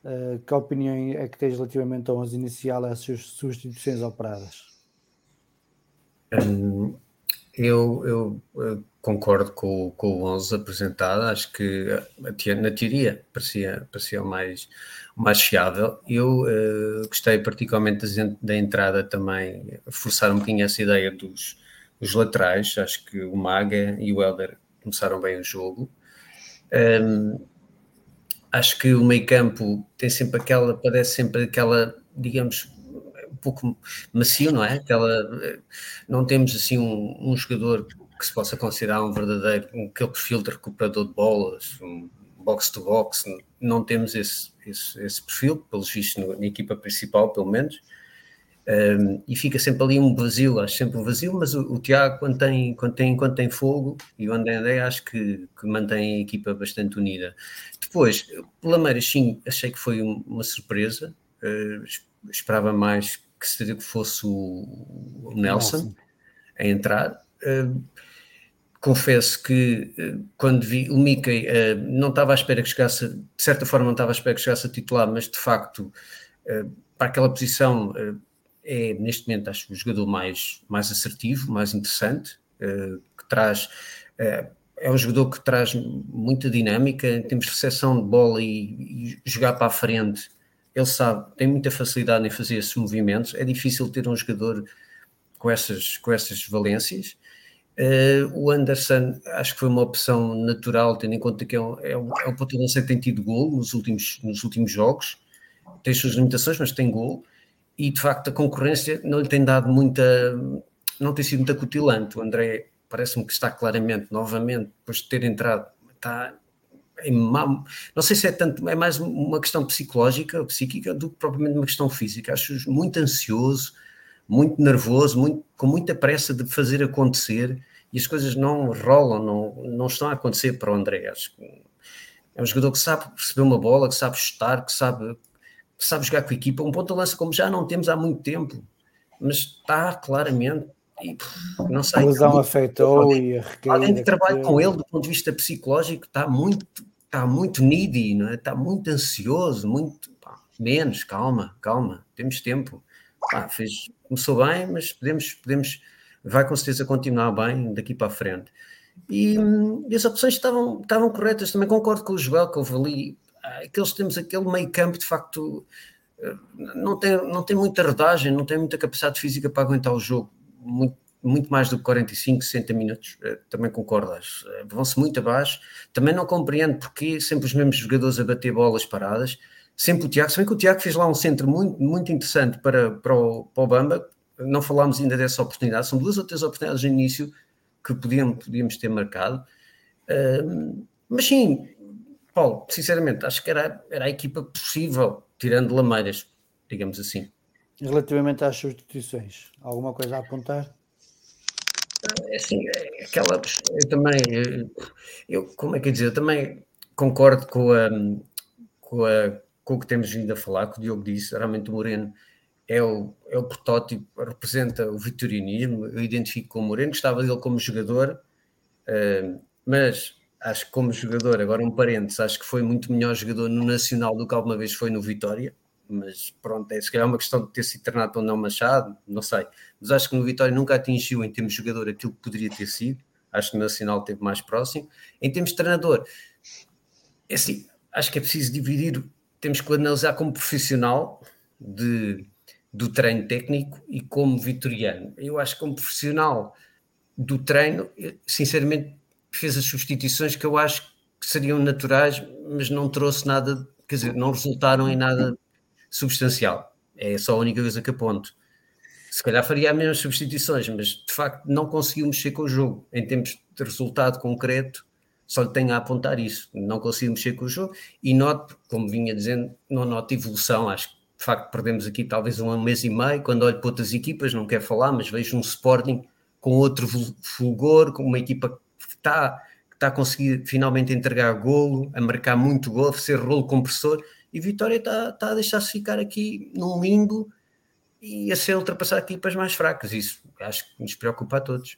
uh, que opinião é que tens relativamente a 11 inicial às substituições operadas? Um, eu, eu, eu, concordo com, com o 11 apresentado, acho que na teoria parecia, parecia o mais, mais fiável. Eu uh, gostei particularmente da entrada também, forçar um bocadinho essa ideia dos, dos laterais, acho que o Maga e o Helder começaram bem o jogo. Um, acho que o meio campo tem sempre aquela, parece sempre aquela, digamos, pouco macio, não é? Aquela, não temos assim um, um jogador que se possa considerar um verdadeiro, um, aquele perfil de recuperador de bolas, um box-to-box, não temos esse, esse, esse perfil, pelos vistos na equipa principal, pelo menos. Um, e fica sempre ali um vazio, acho sempre um vazio, mas o, o, Tiago, quando tem, quando, tem, quando tem fogo, e o André André, acho que, que mantém a equipa bastante unida. Depois, o Lameiras, sim, achei que foi uma surpresa, uh, esperava mais que, seria, que fosse o, Nelson Nossa. a entrar. Uh, confesso que uh, quando vi o Mickey, não estava à espera que chegasse, de certa forma, não estava à espera que chegasse a titular, mas de facto, para aquela posição é neste momento acho o jogador mais, mais assertivo, mais interessante, uh, que traz uh, é um jogador que traz muita dinâmica em termos de recepção de bola e, e, jogar para a frente. Ele sabe, tem muita facilidade em fazer esses movimentos. É difícil ter um jogador com essas, com essas valências. Uh, o Anderson acho que foi uma opção natural, tendo em conta que é um, é um, é um ponto de lança que tem tido gol nos últimos, nos últimos jogos. Tem suas limitações, mas tem gol e de facto a concorrência não lhe tem dado muita, não tem sido muito acutilante. O André parece-me que está claramente, novamente, depois de ter entrado, está má, não sei se é tanto, é mais uma questão psicológica, psíquica, do que propriamente uma questão física. Acho muito ansioso, muito nervoso, muito, com muita pressa de fazer acontecer e as coisas não rolam, não, não estão a acontecer para o André. Acho que é um jogador que sabe receber uma bola, que sabe chutar, que sabe sabe jogar com a equipa, um ponto de lança como já não temos há muito tempo, mas está claramente. E, não sei. A lesão afetou e a Alguém que trabalha com ele do ponto de vista psicológico está muito, está muito needy, não é? está muito ansioso, muito. Pá, menos, calma, calma, temos tempo. Pá, fez, começou bem, mas podemos, podemos, vai com certeza continuar bem daqui para a frente. E, e, as opções estavam, estavam corretas. Também concordo com o Joel que houve ali aqueles temos aquele meio campo de facto eh, não tem, não tem muita rodagem, não tem muita capacidade física para aguentar o jogo, muito, muito mais do que 45, 60 minutos, eh, também concordas, eh, vão-se muito abaixo, também não compreendo porque sempre os mesmos jogadores a bater bolas paradas, sempre o Tiago, se bem que o Tiago fez lá um centro muito, muito interessante para, para, o, para o Bamba, não falámos ainda dessa oportunidade, são duas ou três oportunidades no início que podíamos, podíamos ter marcado, mas sim, Paulo, sinceramente, acho que era, era a equipa possível, tirando Lameiras, digamos assim. Relativamente às substituições, alguma coisa a apontar? É assim, é aquela. Eu também. Eu, como é que eu dizer? Eu também concordo com, a, com, a, com o que temos vindo a falar, que o Diogo disse. Realmente o Moreno é o, é o protótipo, representa o vitorianismo. Eu identifico com o Moreno, gostava dele como jogador, uh, mas acho que como jogador, agora um parênteses, acho que foi muito melhor jogador no Nacional do que alguma vez foi no Vitória, mas pronto, é se calhar uma questão de ter se internado ou não Machado, não sei, mas acho que no Vitória nunca atingiu em termos de jogador aquilo que poderia ter sido, acho que no Nacional esteve mais próximo, em termos de treinador, é assim, acho que é preciso dividir, temos que analisar como profissional de, do treino técnico e como vitoriano, eu acho que como profissional do treino, sinceramente fez as substituições que eu acho que seriam naturais, mas não trouxe nada, quer dizer, não resultaram em nada substancial. É só a única coisa que aponto. Se calhar faria as mesmas substituições, mas de facto não conseguiu mexer com o jogo. Em termos de resultado concreto, só lhe tenho a apontar isso. Não consigo mexer com o jogo e noto, como vinha dizendo, não noto evolução. Acho que de facto perdemos aqui talvez um mês e meio. Quando olho para outras equipas, não quero falar, mas vejo um Sporting com outro fulgor, com uma equipa que está, que está a conseguir finalmente entregar golo, a marcar muito golo, a ser rolo compressor, e Vitória está, está a deixar-se ficar aqui num limbo e a ser ultrapassar equipas mais fracas. Isso acho que nos preocupa a todos.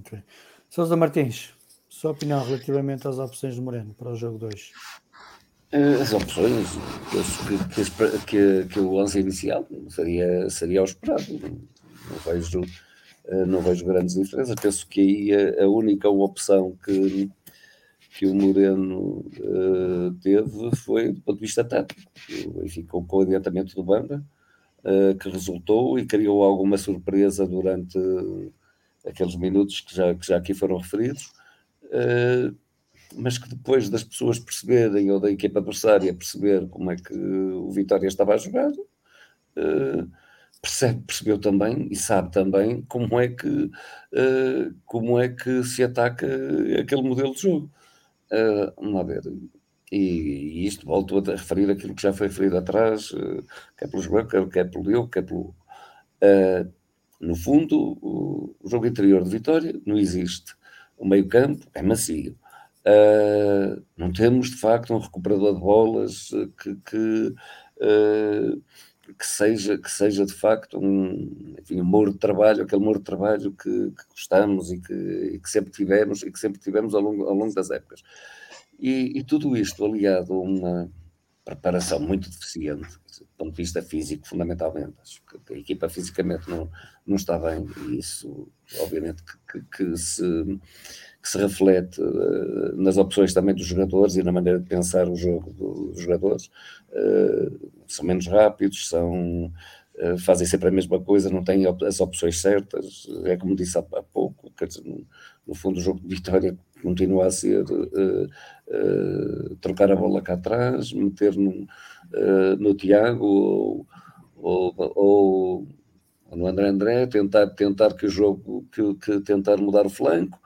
Okay. Sousa Martins. Sua opinião relativamente às opções de Moreno para o jogo 2? As opções, penso que, que, que, que o 11 inicial seria, seria o esperado. Não vejo, não vejo grandes diferenças. Penso que aí a única opção que, que o Moreno uh, teve foi do ponto de vista tático. Ficou com o adiantamento do Banda, uh, que resultou e criou alguma surpresa durante aqueles minutos que já, que já aqui foram referidos. Uh, mas que depois das pessoas perceberem, ou da equipa adversária perceber como é que o Vitória estava a jogar, percebe, percebeu também e sabe também como é que, como é que se ataca aquele modelo de jogo. Uh, vamos lá ver. E, e, isto volto a referir aquilo que já foi referido atrás, uh, quer pelos Bunker, quer pelo Diogo, quer pelo. Uh, no fundo, o, jogo interior de Vitória não existe. O meio-campo é macio. Uh, não temos, de facto, um recuperador de bolas que, que, uh, que, seja, que seja, de facto, um, enfim, um muro de trabalho, aquele muro de trabalho que, que gostamos e que, e que, sempre tivemos e que sempre tivemos ao longo, ao longo das épocas. E, e tudo isto aliado a uma preparação muito deficiente, do ponto de vista físico, fundamentalmente. Acho que a equipa fisicamente não, não está bem e isso, obviamente, que, que se que se reflete uh, nas opções também dos jogadores e na maneira de pensar o jogo dos jogadores. Uh, são menos rápidos, são, uh, fazem sempre a mesma coisa, não têm op as opções certas. É como disse há, há pouco, dizer, no, no, fundo o jogo de vitória continua a ser trocar a bola cá atrás, meter no, no Tiago ou, ou, ou no André André, tentar, tentar que o jogo, que, que tentar mudar o flanco,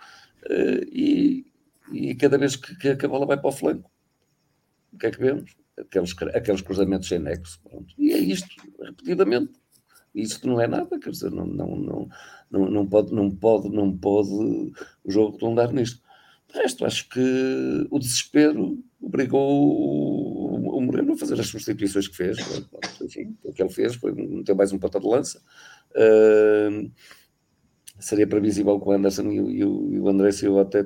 e, e, cada vez que, que, a bola vai para o flanco, o que é que vemos? Aqueles, aqueles cruzamentos sem nexo. Pronto. E é isto, repetidamente. Isto não é nada, quer dizer, não, não, não, não, pode, não, pode, não pode o jogo redundar nisto. De resto, acho que o desespero obrigou o, Moreno a fazer as substituições que fez. Enfim, o que ele fez foi meter mais um ponta de lança. Uh, seria previsível que o Anderson e, e, e o André Silva até,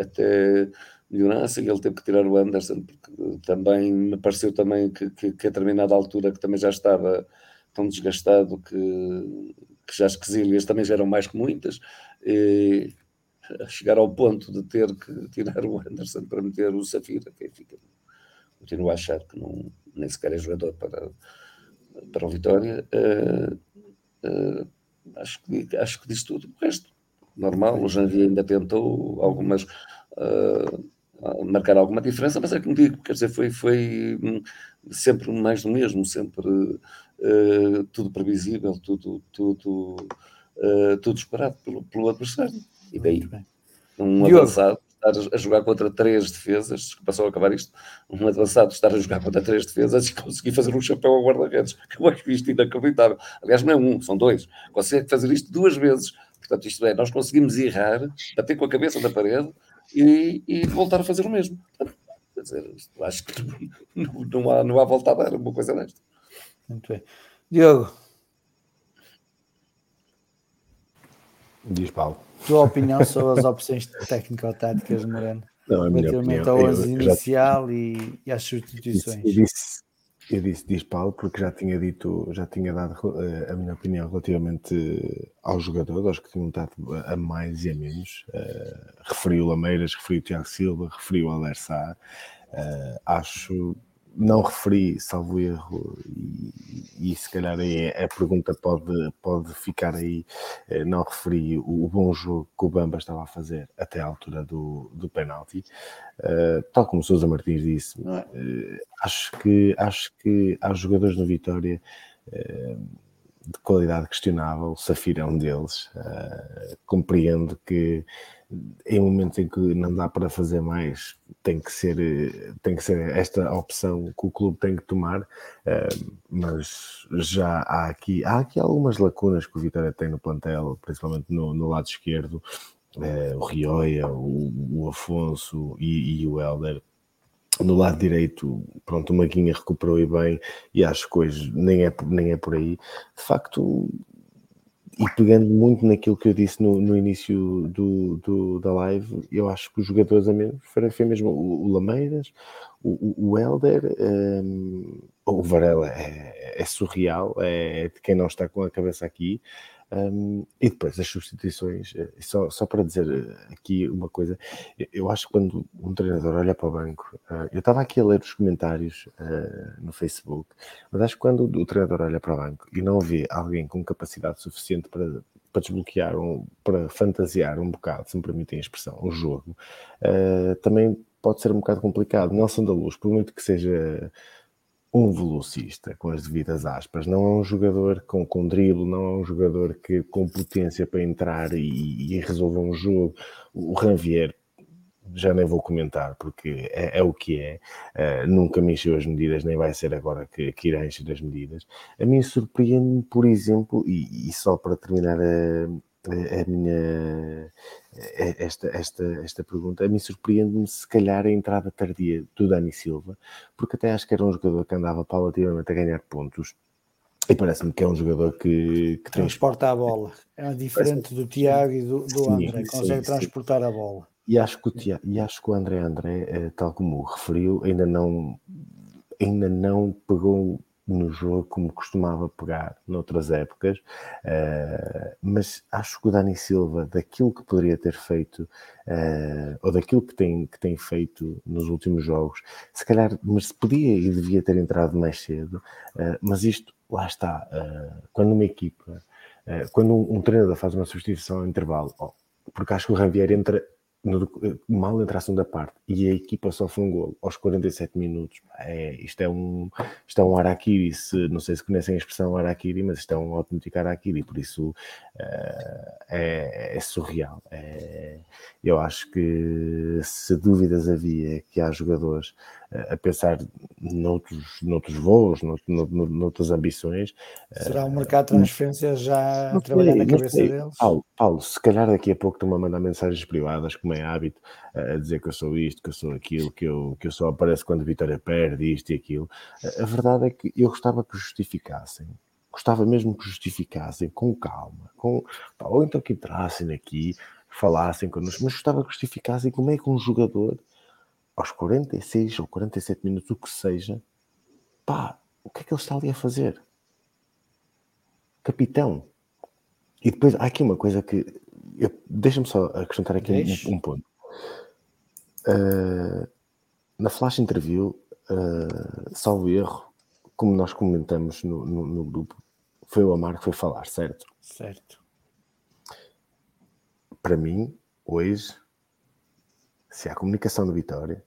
até melhorassem, ele teve que tirar o Anderson, porque também me pareceu também que, que, que a determinada altura que também já estava tão desgastado que, que já as quesilhas também já eram mais que muitas, e chegar ao ponto de ter que tirar o Anderson para meter o Safira, que fica, continuo a achar que não, nem sequer é jogador para, para o Vitória. Uh, uh, acho que, acho que diz tudo. O resto, normal, o Janvier ainda tentou algumas. Uh, marcar alguma diferença, mas é como digo, quer dizer, foi, foi hum, sempre mais do mesmo, sempre uh, tudo previsível, tudo, tudo, uh, tudo esperado pelo, pelo adversário. E daí, um avançado estar a jogar contra três defesas, que passou a acabar isto, um avançado estar a jogar contra três defesas e conseguir fazer um chapéu ao guarda-redes, que eu acho isto inacreditável. Aliás, não é um, são dois. Consegue fazer isto duas vezes. Portanto, isto é, nós conseguimos errar, bater com a cabeça na parede e, e voltar a fazer o mesmo. quer dizer, acho que não, não, há, não há volta a dar uma coisa desta. Muito bem. Diogo. Diz Paulo tua opinião sobre as opções técnico-táticas Moreno? Não, relativamente ao 11 inicial já... e, e às substituições. Eu disse, eu disse, diz Paulo, porque já tinha dito, já tinha dado uh, a minha opinião relativamente aos jogadores, aos que tinham estado a mais e a menos. Uh, referiu Lameiras, referiu Tiago Silva, referiu Alessá. Uh, acho não referi, salvo erro, e, e se calhar aí a pergunta pode, pode ficar aí, eh, não referi o, o, bom jogo que o Bamba estava a fazer até à altura do, do penalti. Uh, tal como Sousa Martins disse, uh, acho, que, acho que há jogadores no Vitória uh, de qualidade questionável, o Safira é um deles. Uh, compreendo que em momentos em que não dá para fazer mais, tem que ser, tem que ser esta opção que o clube tem que tomar, uh, mas já há aqui, há aqui algumas lacunas que o Vitória tem no plantel, principalmente no, no lado esquerdo, uh, o Rioia, o, o Afonso e, e o Helder no lado direito, pronto, o Maguinha recuperou e bem, e acho que hoje nem é, nem é por aí. De facto, e pegando muito naquilo que eu disse no, no início do, do, da live, eu acho que os jogadores a mesmo, foi mesmo o, o Lameiras, o, o Helder, um, o Varela é, é, surreal, é de quem não está com a cabeça aqui. Um, e depois as substituições, eh, só, só para dizer eh, aqui uma coisa, eu acho que quando um treinador olha para o banco, uh, eu estava aqui a ler os comentários uh, no Facebook, mas acho que quando o treinador olha para o banco e não vê alguém com capacidade suficiente para, para desbloquear, um, para fantasiar um bocado, se me permitem a expressão, o jogo, uh, também pode ser um bocado complicado. Nelson da Luz, por muito que seja um velocista, com as devidas aspas. Não é um jogador com, com não é um jogador que com potência para entrar e, e resolver um jogo. O Ranvier, já nem vou comentar, porque é, é o que é. Uh, nunca me encheu as medidas, nem vai ser agora que, que irá encher as medidas. A mim surpreende, por exemplo, e, e só para terminar a a minha esta, esta, esta pergunta, a mim surpreende-me se calhar a entrada tardia do Dani Silva, porque até acho que era um jogador que andava paulativamente a ganhar pontos e parece-me que é um jogador que, que transporta a bola. É diferente do Tiago e do, do André, consegue sim, transportar sim. a bola. E acho que o, Tiago, e acho que o André André, eh, tal como o referiu, ainda não, ainda não pegou no jogo como costumava pegar noutras épocas, uh, mas acho que o Dani Silva, daquilo que poderia ter feito, uh, ou daquilo que tem, que tem feito nos últimos jogos, se calhar mas podia e devia ter entrado mais cedo, uh, mas isto, lá está, quando uma equipa, quando um, um, treinador faz uma substituição ao intervalo, oh, porque acho que o Javier entra no, mal entra a segunda parte e a equipa sofre um gol aos 47 minutos. É, isto, é um, isto é um Arakiri. Se, não sei se conhecem a expressão Arakiri, mas isto é um autêntico Arakiri, por isso uh, é, é, surreal. É, eu acho que se dúvidas havia que há jogadores a pensar noutros, noutros voos, nout, noutras ambições. Será o um mercado de transferência já a trabalhar na cabeça deles? Paulo, Paulo, se calhar daqui a pouco estão a mandar mensagens privadas, como é hábito, a dizer que eu sou isto, que eu sou aquilo, que eu, que eu só apareço quando a Vitória perde isto e aquilo. A verdade é que eu gostava que justificassem gostava mesmo que justificassem com calma, com, ou então que entrassem aqui, falassem connosco, mas gostava que justificassem como é que um jogador aos 46 ou 47 minutos, o que seja, pá, o que é que ele está ali a fazer? Capitão. E depois há aqui uma coisa que. Deixa-me só acrescentar aqui um, um, ponto. Uh, na flash interview, uh, salvo erro, como nós comentamos no, no, no, grupo, foi o Amar que foi falar, certo? Certo. Para mim, hoje, se há comunicação de Vitória,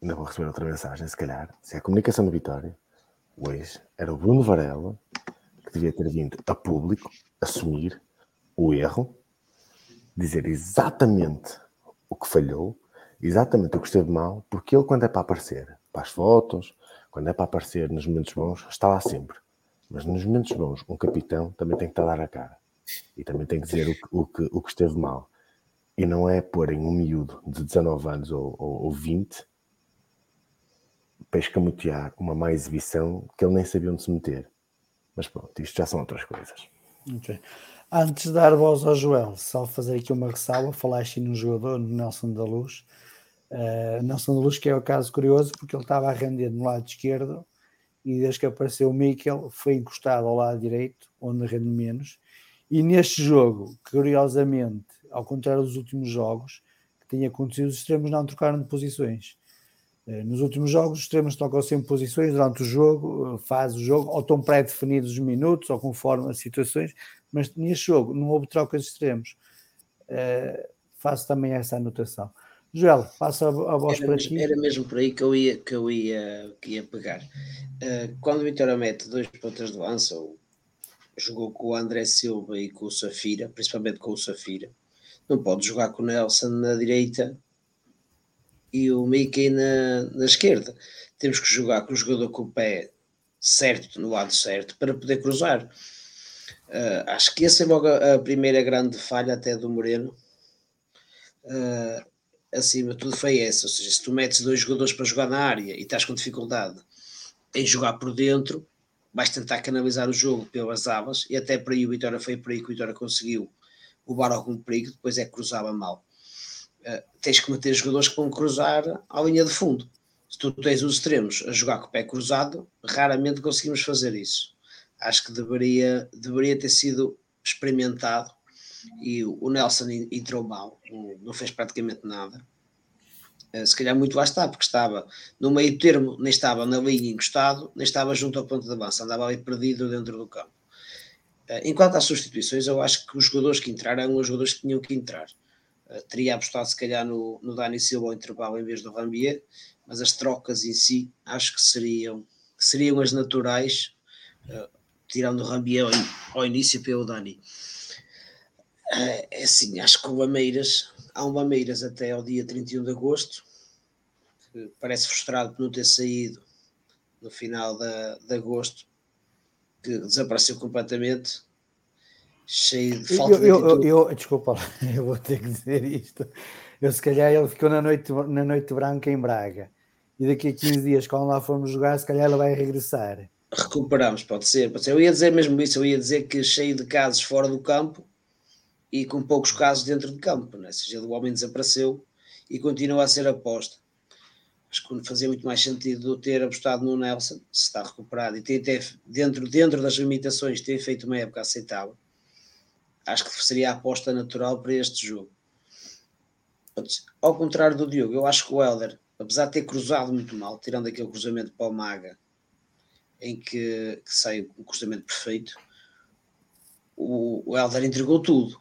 não vou receber outra mensagem, se calhar, se há comunicação de Vitória, hoje era o Bruno Varela que devia ter vindo a público assumir o erro, dizer exatamente o que falhou, exatamente o que esteve mal, porque ele, quando é para aparecer para as fotos, quando é para aparecer nos momentos bons, está lá sempre. Mas nos momentos bons, um capitão também tem que estar a dar a cara e também tem que dizer o que, o que, o que esteve mal. E não é porem um miúdo de 19 anos ou, ou, ou 20 para escamotear uma má exibição que ele nem sabia onde se meter. Mas pronto, isto já são outras coisas. Okay. Antes de dar voz ao Joel, só fazer aqui uma ressalva, falaste no jogador, no Nelson da Luz. Uh, Nelson da Luz, que é o caso curioso, porque ele estava a render no lado esquerdo e desde que apareceu o Mikel foi encostado ao lado direito, onde rende menos. E neste jogo, curiosamente, ao contrário dos últimos jogos que tinha acontecido, os extremos não trocaram de posições. Eh, nos últimos jogos, os extremos trocam sempre posições durante o jogo, eh, faz o jogo, ou estão pré-definidos os minutos, ou conforme as situações, mas neste jogo não houve trocas de extremos. Uh, faço também essa anotação. Joel, passa a, a voz para ti. Era mesmo por aí que eu ia, que eu ia, que ia pegar. Uh, quando o Vitória mete dois pontas de lança, ou jogou com o André Silva e com o Safira, principalmente com o Safira, não pode jogar com o Nelson na direita e o Mickey na, na esquerda. Temos que jogar com o jogador com o pé certo, no lado certo, para poder cruzar. Uh, acho que essa é logo a, primeira grande falha até do Moreno. Uh, acima de tudo foi essa, ou seja, se tu metes dois jogadores para jogar na área e estás com dificuldade em jogar por dentro, vais tentar canalizar o jogo pelas abas, e até para aí o Vitória foi para aí que o Vitória conseguiu levar algum perigo, depois é que cruzava mal. Uh, tens que meter jogadores que vão cruzar à linha de fundo. Se tu tens os extremos a jogar com o pé cruzado, raramente conseguimos fazer isso. Acho que deveria, deveria ter sido experimentado e o Nelson entrou mal, não fez praticamente nada. Uh, se calhar muito lá está, porque estava no meio termo, nem estava na linha encostado, nem estava junto ao ponto de avanço, andava ali perdido dentro do campo. Uh, enquanto às substituições, eu acho que os jogadores que entraram eram os jogadores que tinham que entrar. Uh, teria apostado se calhar no, no Dani Silva ao intervalo em vez do Rambier, mas as trocas em si acho que seriam, seriam as naturais, tirando o Rambier ao, ao início pelo Dani. É assim, acho que o Lameiras, há um Lameiras até ao dia 31 de agosto, que parece frustrado por não ter saído no final de, de agosto, que desapareceu completamente, cheio de falta eu, de eu, eu, Desculpa, eu vou ter que dizer isto. Eu se calhar ele ficou na noite, na noite branca em Braga. E daqui a 15 dias, quando lá formos jogar, se calhar ele vai regressar. Recuperamos, pode ser, pode ser. Eu ia dizer mesmo isso, eu ia dizer que cheio de casos fora do campo, e com poucos casos dentro de campo, né? ou seja, o homem desapareceu e continua a ser aposta. Acho que fazia muito mais sentido ter apostado no Nelson, se está recuperado e ter, ter dentro, dentro das limitações, ter feito uma época aceitável. Acho que seria a aposta natural para este jogo. Ao contrário do Diogo, eu acho que o Helder, apesar de ter cruzado muito mal, tirando aquele cruzamento para o Maga, em que, que um cruzamento perfeito, o, o Helder entregou tudo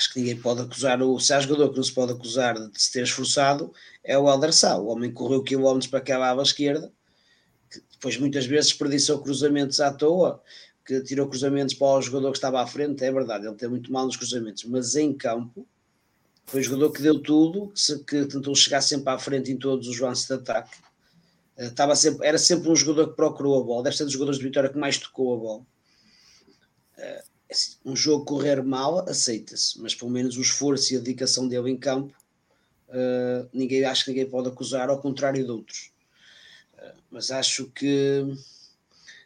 acho que ninguém pode acusar o. Se há jogador que não se pode acusar de se ter esforçado, é o Helder Sá. O homem correu quilómetros para aquela à esquerda, que depois muitas vezes desperdiçou cruzamentos à toa, que tirou cruzamentos para o jogador que estava à frente. É verdade, ele tem muito mal nos cruzamentos, mas em campo foi o jogador que deu tudo, que, que tentou chegar sempre à frente em todos os lances de ataque. Uh, estava sempre, era sempre um jogador que procurou a bola, deve ser dos jogadores de Vitória que mais tocou a bola. Uh, Assim, um jogo correr mal, aceita-se, mas pelo menos o esforço e a dedicação dele em campo, uh, ninguém, acho que ninguém pode acusar, ao contrário de outros. Uh, mas acho que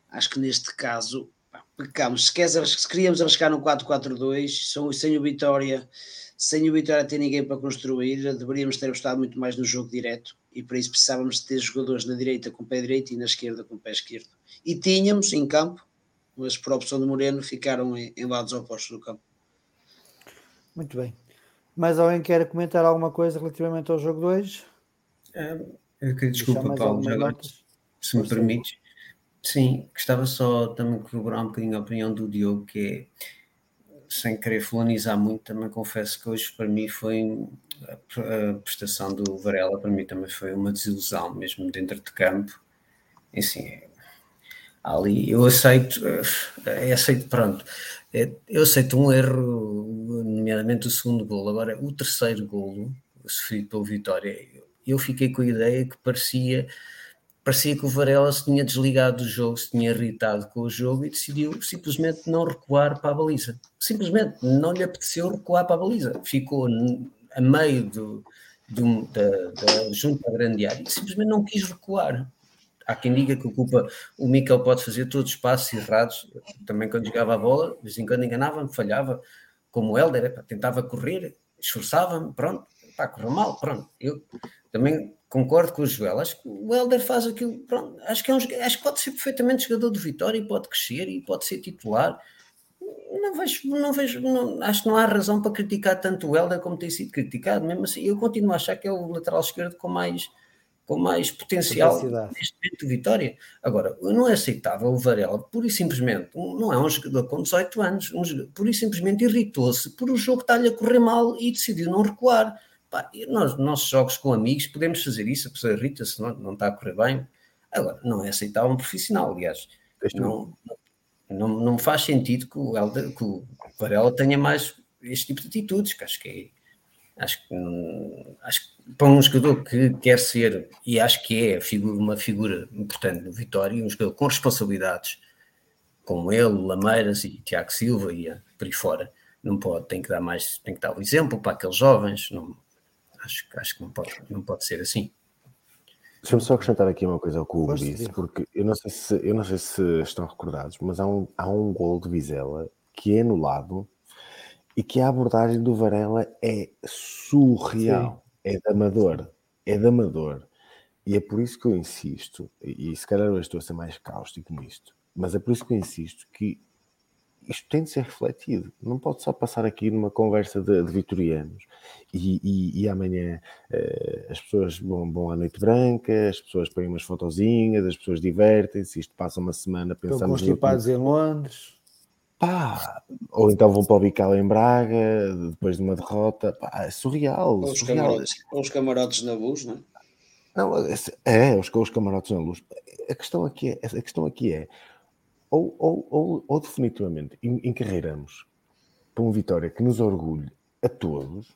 acho que neste caso pá, pecamos. Se, queres, se queríamos arriscar no 4-4-2, sem o Vitória, sem o Vitória ter ninguém para construir, deveríamos ter apostado muito mais no jogo direto e para isso precisávamos ter jogadores na direita com o pé direito e na esquerda com o pé esquerdo. E tínhamos em campo mas por opção de Moreno ficaram em, em lados opostos do campo. Muito bem. Mais alguém quer comentar alguma coisa relativamente ao jogo 2? É, eu queria desculpa, Paulo, já agora, se me permites. Sim, gostava só também de corroborar um bocadinho a opinião do Diogo, que é, sem querer fulanizar muito, também confesso que hoje para mim foi a prestação do Varela, para mim também foi uma desilusão, mesmo dentro de campo. Assim, ali. Eu aceito, é aceito, pronto, é, eu aceito um erro, nomeadamente o segundo golo. Agora, o terceiro golo, sofrido pelo Vitória, eu fiquei com a ideia que parecia parecia que o Varela se tinha desligado do jogo, se tinha irritado com o jogo e decidiu simplesmente não recuar para a baliza. Simplesmente não lhe apeteceu recuar para a baliza. Ficou a meio do, do da, da junta grande área simplesmente não quis recuar há quem diga que culpa o Mikel pode fazer todos os passos errados, também quando jogava a bola, de vez em quando enganava-me, falhava, como o Helder, tentava correr, esforçava-me, pronto, pá, correu mal, pronto. Eu também concordo com o Joel, acho que o Helder faz aquilo, pronto, acho que, é um, acho que pode ser perfeitamente jogador do Vitória e pode crescer e pode ser titular. Não vejo, não vejo, não, acho que não há razão para criticar tanto o Helder como tem sido criticado, mesmo assim, eu continuo a achar que é o lateral esquerdo com mais com mais potencial neste momento de Vitória. Agora, não é aceitável o Varela, pura e simplesmente, não é um jogador com 18 anos, um jogador, pura e simplesmente irritou-se por o jogo estar-lhe a correr mal e decidiu não recuar. Pá, nós, nossos jogos com amigos, podemos fazer isso, a pessoa irrita-se, não, não está a correr bem. Agora, não é aceitável um profissional, aliás. Não, não, não faz sentido que o, que o Varela tenha mais este tipo de atitudes, que acho que é Acho que, acho que para um jogador que quer ser, e acho que é uma figura importante no Vitória, um jogador com responsabilidades, como ele, Lameiras e Tiago Silva e por aí fora, não pode, tem que dar mais, tem que dar o exemplo para aqueles jovens, não, acho, acho que não pode, não pode ser assim. Deixa-me só acrescentar aqui uma coisa ao que o Hugo disse, porque eu não sei se eu não sei se estão recordados, mas há um, há um gol de Vizela que é anulado e que a abordagem do Varela é surreal, é de amador, é de amador. E é por isso que eu insisto, e se calhar hoje estou a ser mais cáustico nisto, mas é por isso que eu insisto que isto tem de ser refletido. Não pode só passar aqui numa conversa de, de vitorianos e, e- e amanhã eh, as pessoas vão, vão à noite branca, as pessoas põem umas fotozinhas, as pessoas divertem-se, isto passa uma semana Estão pensamos no constipados em Londres. Pá, ou então vão para o Bical em Braga depois de uma derrota, pá, é surreal, Ou os surreal. camarotes, ou os camarotes na luz, não é? Não, esse- é, os, os camarotes na luz. A questão aqui é, a questão aqui é ou, ou, ou, ou definitivamente en- encarreiramos para uma vitória que nos orgulhe a todos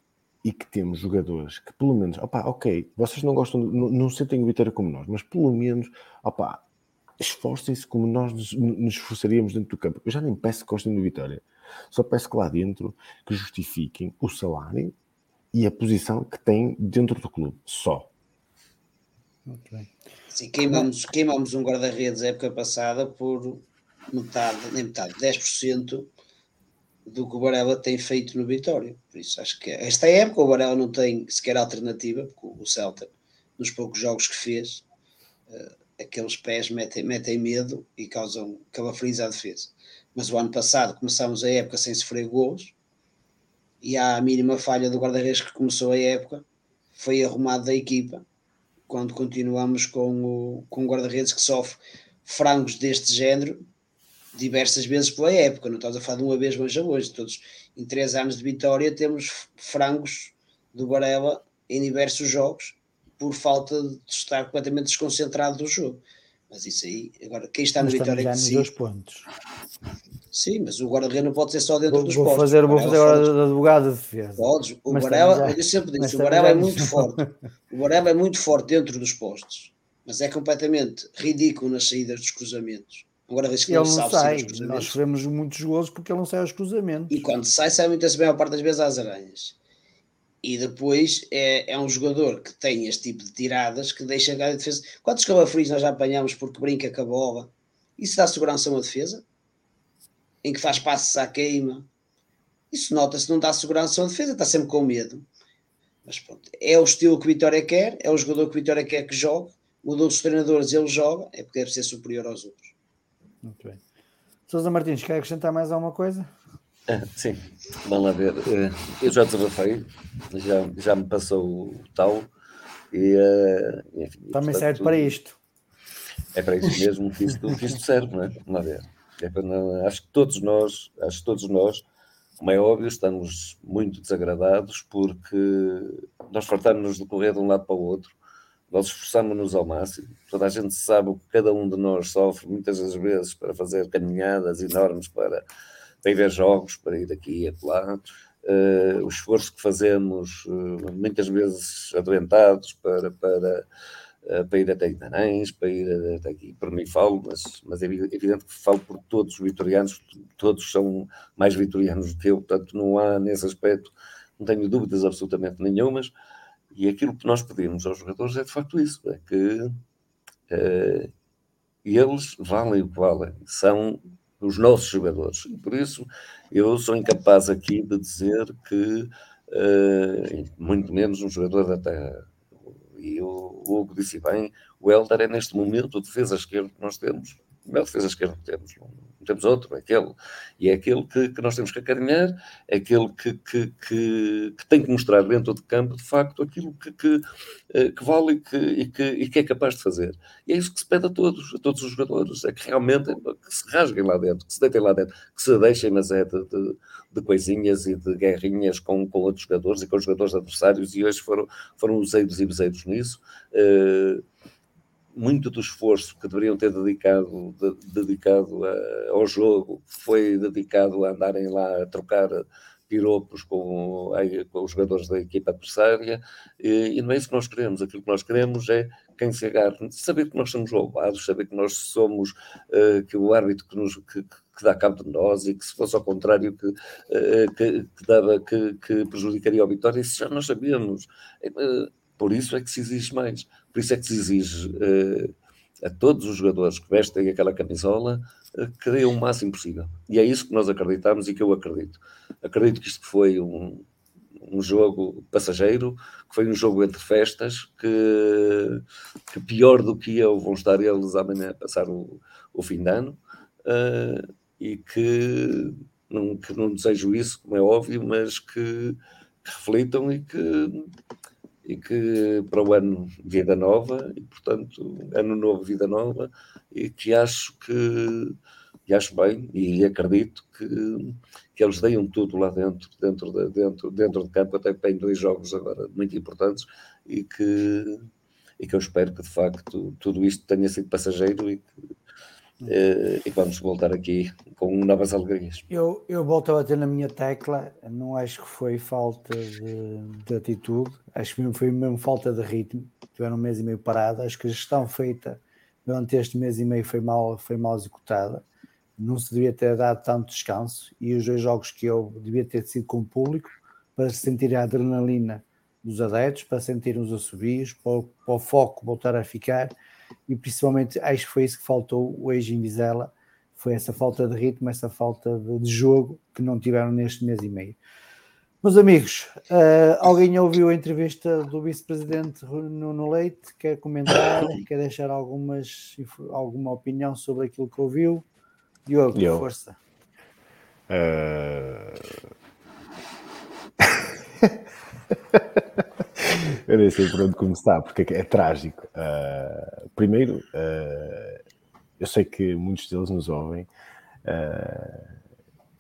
e que temos jogadores que pelo menos, opá, ok, vocês não gostam, não, não sentem a vitória como nós, mas pelo menos, opá, esforcem-se como nós nos, nos esforçaríamos dentro do campo. Eu já nem peço que gostem da vitória, só peço que lá dentro que justifiquem o salário e a posição que têm dentro do clube, só. Muito bem. Sim, queimamos, queimamos um guarda-redes época passada por metade, nem metade, 10% do que o Varela tem feito no Vitória. Por isso acho que esta época o Varela não tem sequer alternativa, porque o Celta, nos poucos jogos que fez, eh, aqueles pés metem, metem medo e causam calafrios à defesa. Mas o ano passado começámos a época sem sofrer gols e a mínima falha do guarda-redes que começou a época, foi arrumado da equipa quando continuamos com o, com o guarda-redes que sofre frangos deste género diversas vezes pela época, não estás a falar de uma vez, mas já hoje, todos em três anos de vitória temos frangos do Varela em diversos jogos por falta de estar completamente desconcentrado do jogo. Mas isso aí, agora, quem está também Vitória já que sim, dois pontos. sim, mas o guarda-redes não pode ser só dentro Vou, dos vou postos. fazer, vou fazer agora de advogado de defesa. Podes, o Mas Varela, eu sempre disse, o Varela é muito forte. O Varela é muito forte dentro dos postos, mas é completamente ridículo nas saídas dos cruzamentos. Agora vês que Ele não sai. Nós sofremos muitos gols porque ele não sai aos cruzamentos. E quando sai, sai muitas bem a parte das vezes às aranhas. E depois é, é um jogador que tem este tipo de tiradas que deixa a defesa. Quantos calafrios nós já apanhamos porque brinca com a bola? Isso dá segurança a uma defesa? Em que faz passos à queima? Isso nota-se, não dá segurança a uma defesa, está sempre com medo. Mas pronto, é o estilo que Vitória quer, é o jogador que Vitória quer que jogue. Mudou os treinadores, ele joga, é porque deve ser superior aos outros. Muito bem. Sousa Martins, quer acrescentar mais alguma coisa? Sim, vamos lá ver. Eh, Eu já desabafei, já, já me passou o tal. E, eh, enfim, Também portanto, serve para isto. É para isso mesmo que isto, que isto serve, não é? Vamos lá ver. É para não- acho que todos nós, acho que todos nós, como é óbvio, estamos muito desagradados porque nós fartámos-nos de correr de um lado para o outro, nós esforçámos-nos ao máximo. Toda a gente sabe o que cada um de nós sofre muitas das vezes para fazer caminhadas enormes para, para ir ver jogos, para ir aqui e acolá. Eh, o esforço que fazemos, eh, muitas vezes adoentados, para, para, eh, para ir até Guimarães, para ir até aqui, por mim falo, mas, mas é evi- evidente que falo por todos os vitorianos, todos são mais vitorianos do que eu, portanto não há nesse aspecto, não tenho dúvidas absolutamente nenhumas, e aquilo que nós pedimos aos jogadores é de facto isso, é que eles valem o que valem, são os nossos jogadores, e por isso eu sou incapaz aqui de dizer que, eh, muito menos um jogador da terra, e o Hugo disse bem, o Helder é neste momento o defesa esquerdo que nós temos, o melhor defesa esquerdo que temos, temos outro, aquele, e é aquele que, que nós temos que acarinhar, é aquele que, que, que, que tem que mostrar dentro de campo, de facto, aquilo que, que, eh, que vale e que, e, que, e que é capaz de fazer. E é isso que se pede a todos, a todos os jogadores, é que realmente que se rasguem lá dentro, que se deitem lá dentro, que se deixem, mas é de, de, de coisinhas e de guerrinhas com, com outros jogadores e com os jogadores adversários, e hoje foram, foram useiros e beseiros nisso. Eh, muito do esforço que deveriam ter dedicado, de- dedicado a- ao jogo foi dedicado a andarem lá a trocar piropos com, com os jogadores da equipa adversária e, e não é isso que nós queremos. Aquilo que nós queremos é quem se agarre, saber que nós somos roubados, saber que nós somos, eh, que o árbitro que, nos, que, que dá cabo de nós e que se fosse ao contrário que, eh, que, que dava, que, que prejudicaria a vitória, isso já nós sabemos. Eh, Por isso é que se exige mais. Por isso é que se exige uh, a todos os jogadores que vestem aquela camisola uh, que deem o máximo possível. E é isso que nós acreditamos e que eu acredito. Acredito que isto foi um, um jogo passageiro, que foi um jogo entre festas, que, que pior do que eu vão estar eles amanhã a passar o, o fim de ano, uh, e que não, que não desejo isso, como é óbvio, mas que, que reflitam e que, e que para o ano vida nova, e portanto, ano novo, vida nova, e que acho que e acho bem e acredito que, que eles deem tudo lá dentro, dentro de, dentro, dentro de campo, até tem dois jogos agora muito importantes e que, e que eu espero que de facto tudo isto tenha sido passageiro e que, eh, e vamos voltar aqui com novas alegrias. Eu, eu volto a bater na minha tecla, não acho que foi falta de, de atitude, acho que foi mesmo falta de ritmo. Tiveram um mês e meio parado, acho que a gestão feita durante este mês e meio foi mal, foi mal executada não se devia ter dado tanto descanso e os dois jogos que eu devia ter sido com o público para sentir a adrenalina dos adeptos, para sentir os assobios, para, para, o foco voltar a ficar e principalmente acho que foi isso que faltou hoje em Vizela, foi essa falta de ritmo, essa falta de, de jogo que não tiveram neste mês e meio. Meus amigos, uh, alguém ouviu a entrevista do vice-presidente Nuno Leite? Quer comentar? Quer deixar algumas, alguma opinião sobre aquilo que ouviu? Diogo, Eu. força. Uh... Eu nem sei por onde começar, porque é, é trágico. Uh, primeiro, uh, eu sei que muitos deles nos ouvem uh,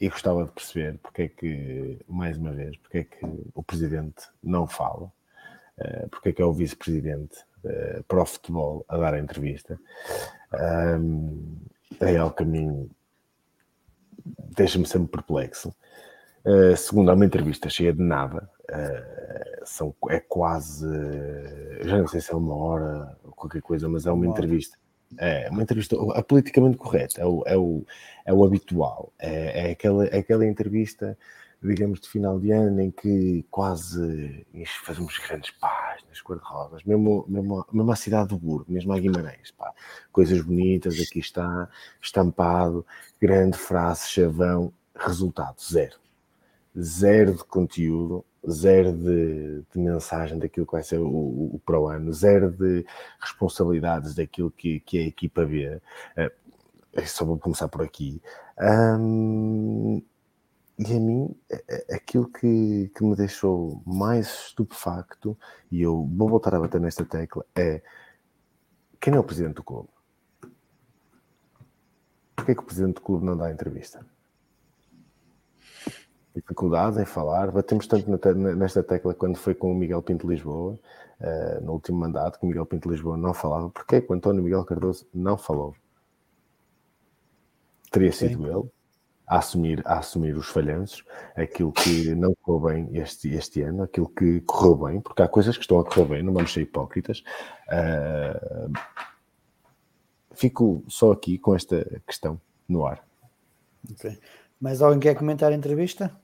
e gostava de perceber porque é que, mais uma vez, porque é que o presidente não fala, porque é que é o vice-presidente para o futebol a dar a entrevista. é ao caminho deixa-me sempre perplexo. Uh, segundo, há uma entrevista cheia de nada, uh, são, é quase, já não sei se é uma hora ou qualquer coisa, mas é uma, uma entrevista. É uma entrevista é politicamente correta, é o, é o, é o habitual, é, é, aquela, é aquela entrevista digamos, de final de ano, em que quase fazemos grandes páginas cor-de-rosas, mesmo, mesmo, mesmo a cidade do Burgo, mesmo a Guimarães, pá, coisas bonitas, aqui está, estampado, grande frase, chavão, resultado, zero. Zero de conteúdo, zero de, de mensagem daquilo que vai ser o, o, o ano, zero de responsabilidades daquilo que, que a equipa vê. Uh, só vou começar por aqui. Um, e a mim, aquilo que, que me deixou mais estupefacto, e eu vou voltar a bater nesta tecla, é quem é o presidente do clube? Porquê que o presidente do clube não dá entrevista? Dificuldade em falar, batemos tanto nesta tecla quando foi com o Miguel Pinto Lisboa, uh, no último mandato, que o Miguel Pinto Lisboa não falava. Porquê que o António Miguel Cardoso não falou? Teria sido Sim. ele a assumir, a assumir os falhanços, aquilo que não correu bem este, este ano, aquilo que correu bem, porque há coisas que estão a correr bem, não vamos ser hipócritas. Uh, fico só aqui com esta questão no ar. Okay. Mais alguém quer comentar a entrevista?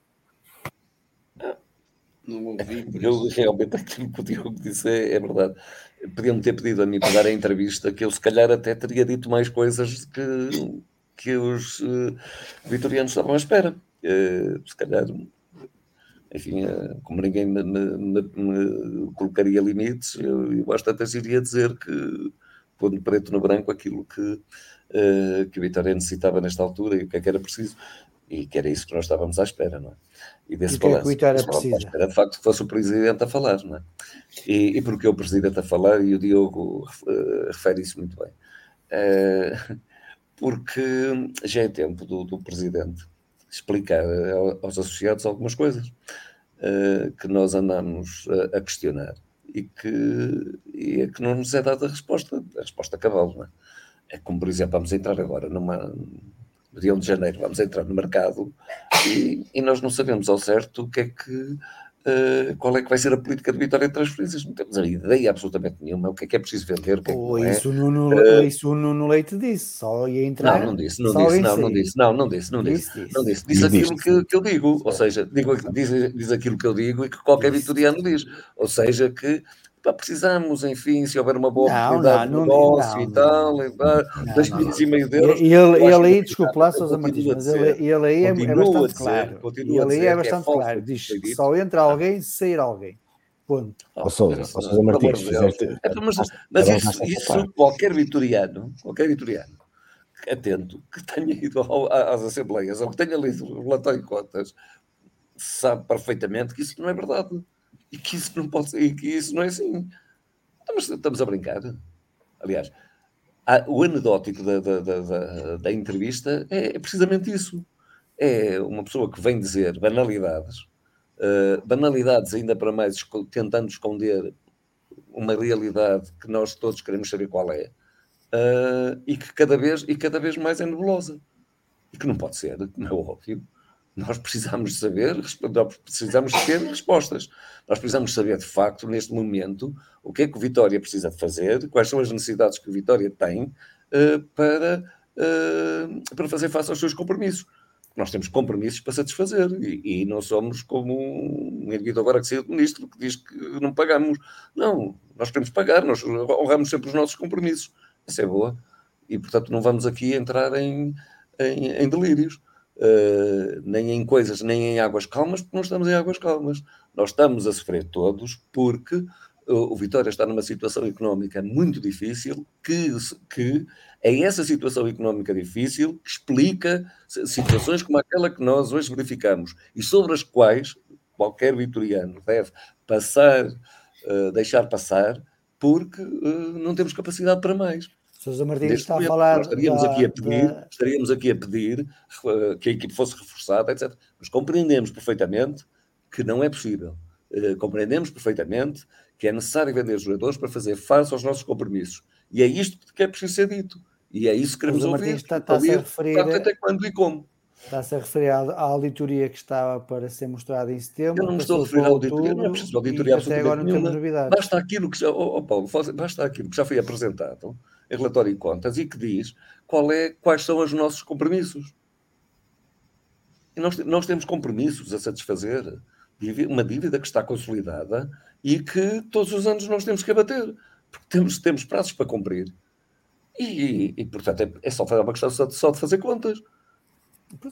Não ouvi. Eu realmente aquilo que o Diogo disse é, é verdade. Podiam ter pedido a mim para dar a entrevista, que eu se calhar até teria dito mais coisas que que os uh, vitorianos estavam à espera. Uh, se calhar, enfim, uh, como ninguém me, me, me, colocaria limites, eu, eu às tantas iria dizer que, pondo preto no branco, aquilo que, que a Vitória necessitava nesta altura e o que é que era preciso. E que era isso que nós estávamos à espera, não é? E desse e balanço. É que o Vitória precisa? Espera, de facto, que fosse o Presidente a falar, não é? E, e porque o Presidente a falar, e o Diogo refere isso muito bem. Uh, porque já é tempo do, do Presidente explicar aos associados algumas coisas uh, que nós andamos a, a, questionar e que, e é que não nos é dada a resposta, a resposta a cavalo, não é? É como, por exemplo, vamos entrar agora numa, dia 1 de janeiro, vamos entrar no mercado e, e nós não sabemos ao certo o que é que Uh, qual é que vai ser a política de vitória de transferências. Não temos a ideia absolutamente nenhuma. O que é que é preciso vender? O que é que não é? isso, no, uh, isso o Nuno Leite disse, só ia entrar. Não, não disse, não disse, não, não disse, não, não disse, não disse, disse, disse. não disse. Diz aquilo que, que eu digo, ou seja, digo, diz, diz aquilo que eu digo e que qualquer vitoriano diz. Ou seja, que precisamos, enfim, se houver uma boa Não, oportunidade não, de negócio não, e tal, não. e pá, Não, dois milhões e meio de euros. E ele, ele aí, o desculpa lá, Sousa Martins, mas ele, ele aí é, é bastante dizer- claro. E ele aí é é bastante falso claro. Diz que só entra alguém se sair alguém. Ponto. Oh, Sousa, mas, ó Sousa Martins, Deus. fizeste. É, mas, mas isso, isso qualquer vitoriano, qualquer vitoriano atento, que tenha ido ao- às assembleias ou que tenha lido o relatório de contas, sabe perfeitamente que isso não é verdade. E que isso não pode ser, que isso não é assim. Estamos, estamos a brincar. Aliás, há- o anedótico da, da, da, da- entrevista é, é precisamente isso. É uma pessoa que vem dizer banalidades, eh, banalidades ainda para mais esco- tentando esconder uma realidade que nós todos queremos saber qual é, eh, e que cada vez, e cada vez mais é nebulosa. E que não pode ser, como é óbvio. Nós precisamos saber, precisamos ter respostas. Nós precisamos saber, de facto, neste momento, o que é que o Vitória precisa fazer, quais são as necessidades que o Vitória tem eh, para, eh, para fazer face aos seus compromissos. Nós temos compromissos para satisfazer e, e não somos como um indivíduo agora que saiu do ministro que diz que não pagamos. Não, nós queremos pagar, nós honramos sempre os nossos compromissos. Isso é boa. E, portanto, não vamos aqui entrar em, em, em delírios, eh, nem em coisas, nem em águas calmas, porque não estamos em águas calmas. Nós estamos a sofrer todos porque eh, o Vitória está numa situação económica muito difícil, que, que é essa situação económica difícil que explica si- situações como aquela que nós hoje verificamos e sobre as quais qualquer vitoriano deve passar, eh, deixar passar, porque eh, não temos capacidade para mais. Sousa Martins Neste está a momento, falar. nós estaríamos, da- aqui a pedir, da- estaríamos aqui a pedir que a equipe fosse reforçada, etc. Mas compreendemos perfeitamente que não é possível. Eh, compreendemos perfeitamente que é necessário vender jogadores para fazer face aos nossos compromissos. E é isto que é preciso ser dito. E é isso que queremos ouvir. Martins está- está-se a ouvir, referir a- até quando e como. Está-se a referir à, à auditoria que estava para ser mostrada em setembro. Eu não me estou a referir à auditoria, não é preciso auditoria e até agora absolutamente não nenhuma. novidades. Basta aquilo que já, oh, oh, Paulo, basta aquilo que já foi apresentado em relatório de contas e que diz qual é, quais são os nossos compromissos. E nós, nós temos compromissos a satisfazer, uma dívida que está consolidada e que todos os anos nós temos que abater, porque temos, temos prazos para cumprir. E, e, portanto, é, é só fazer uma questão só de, só de fazer contas.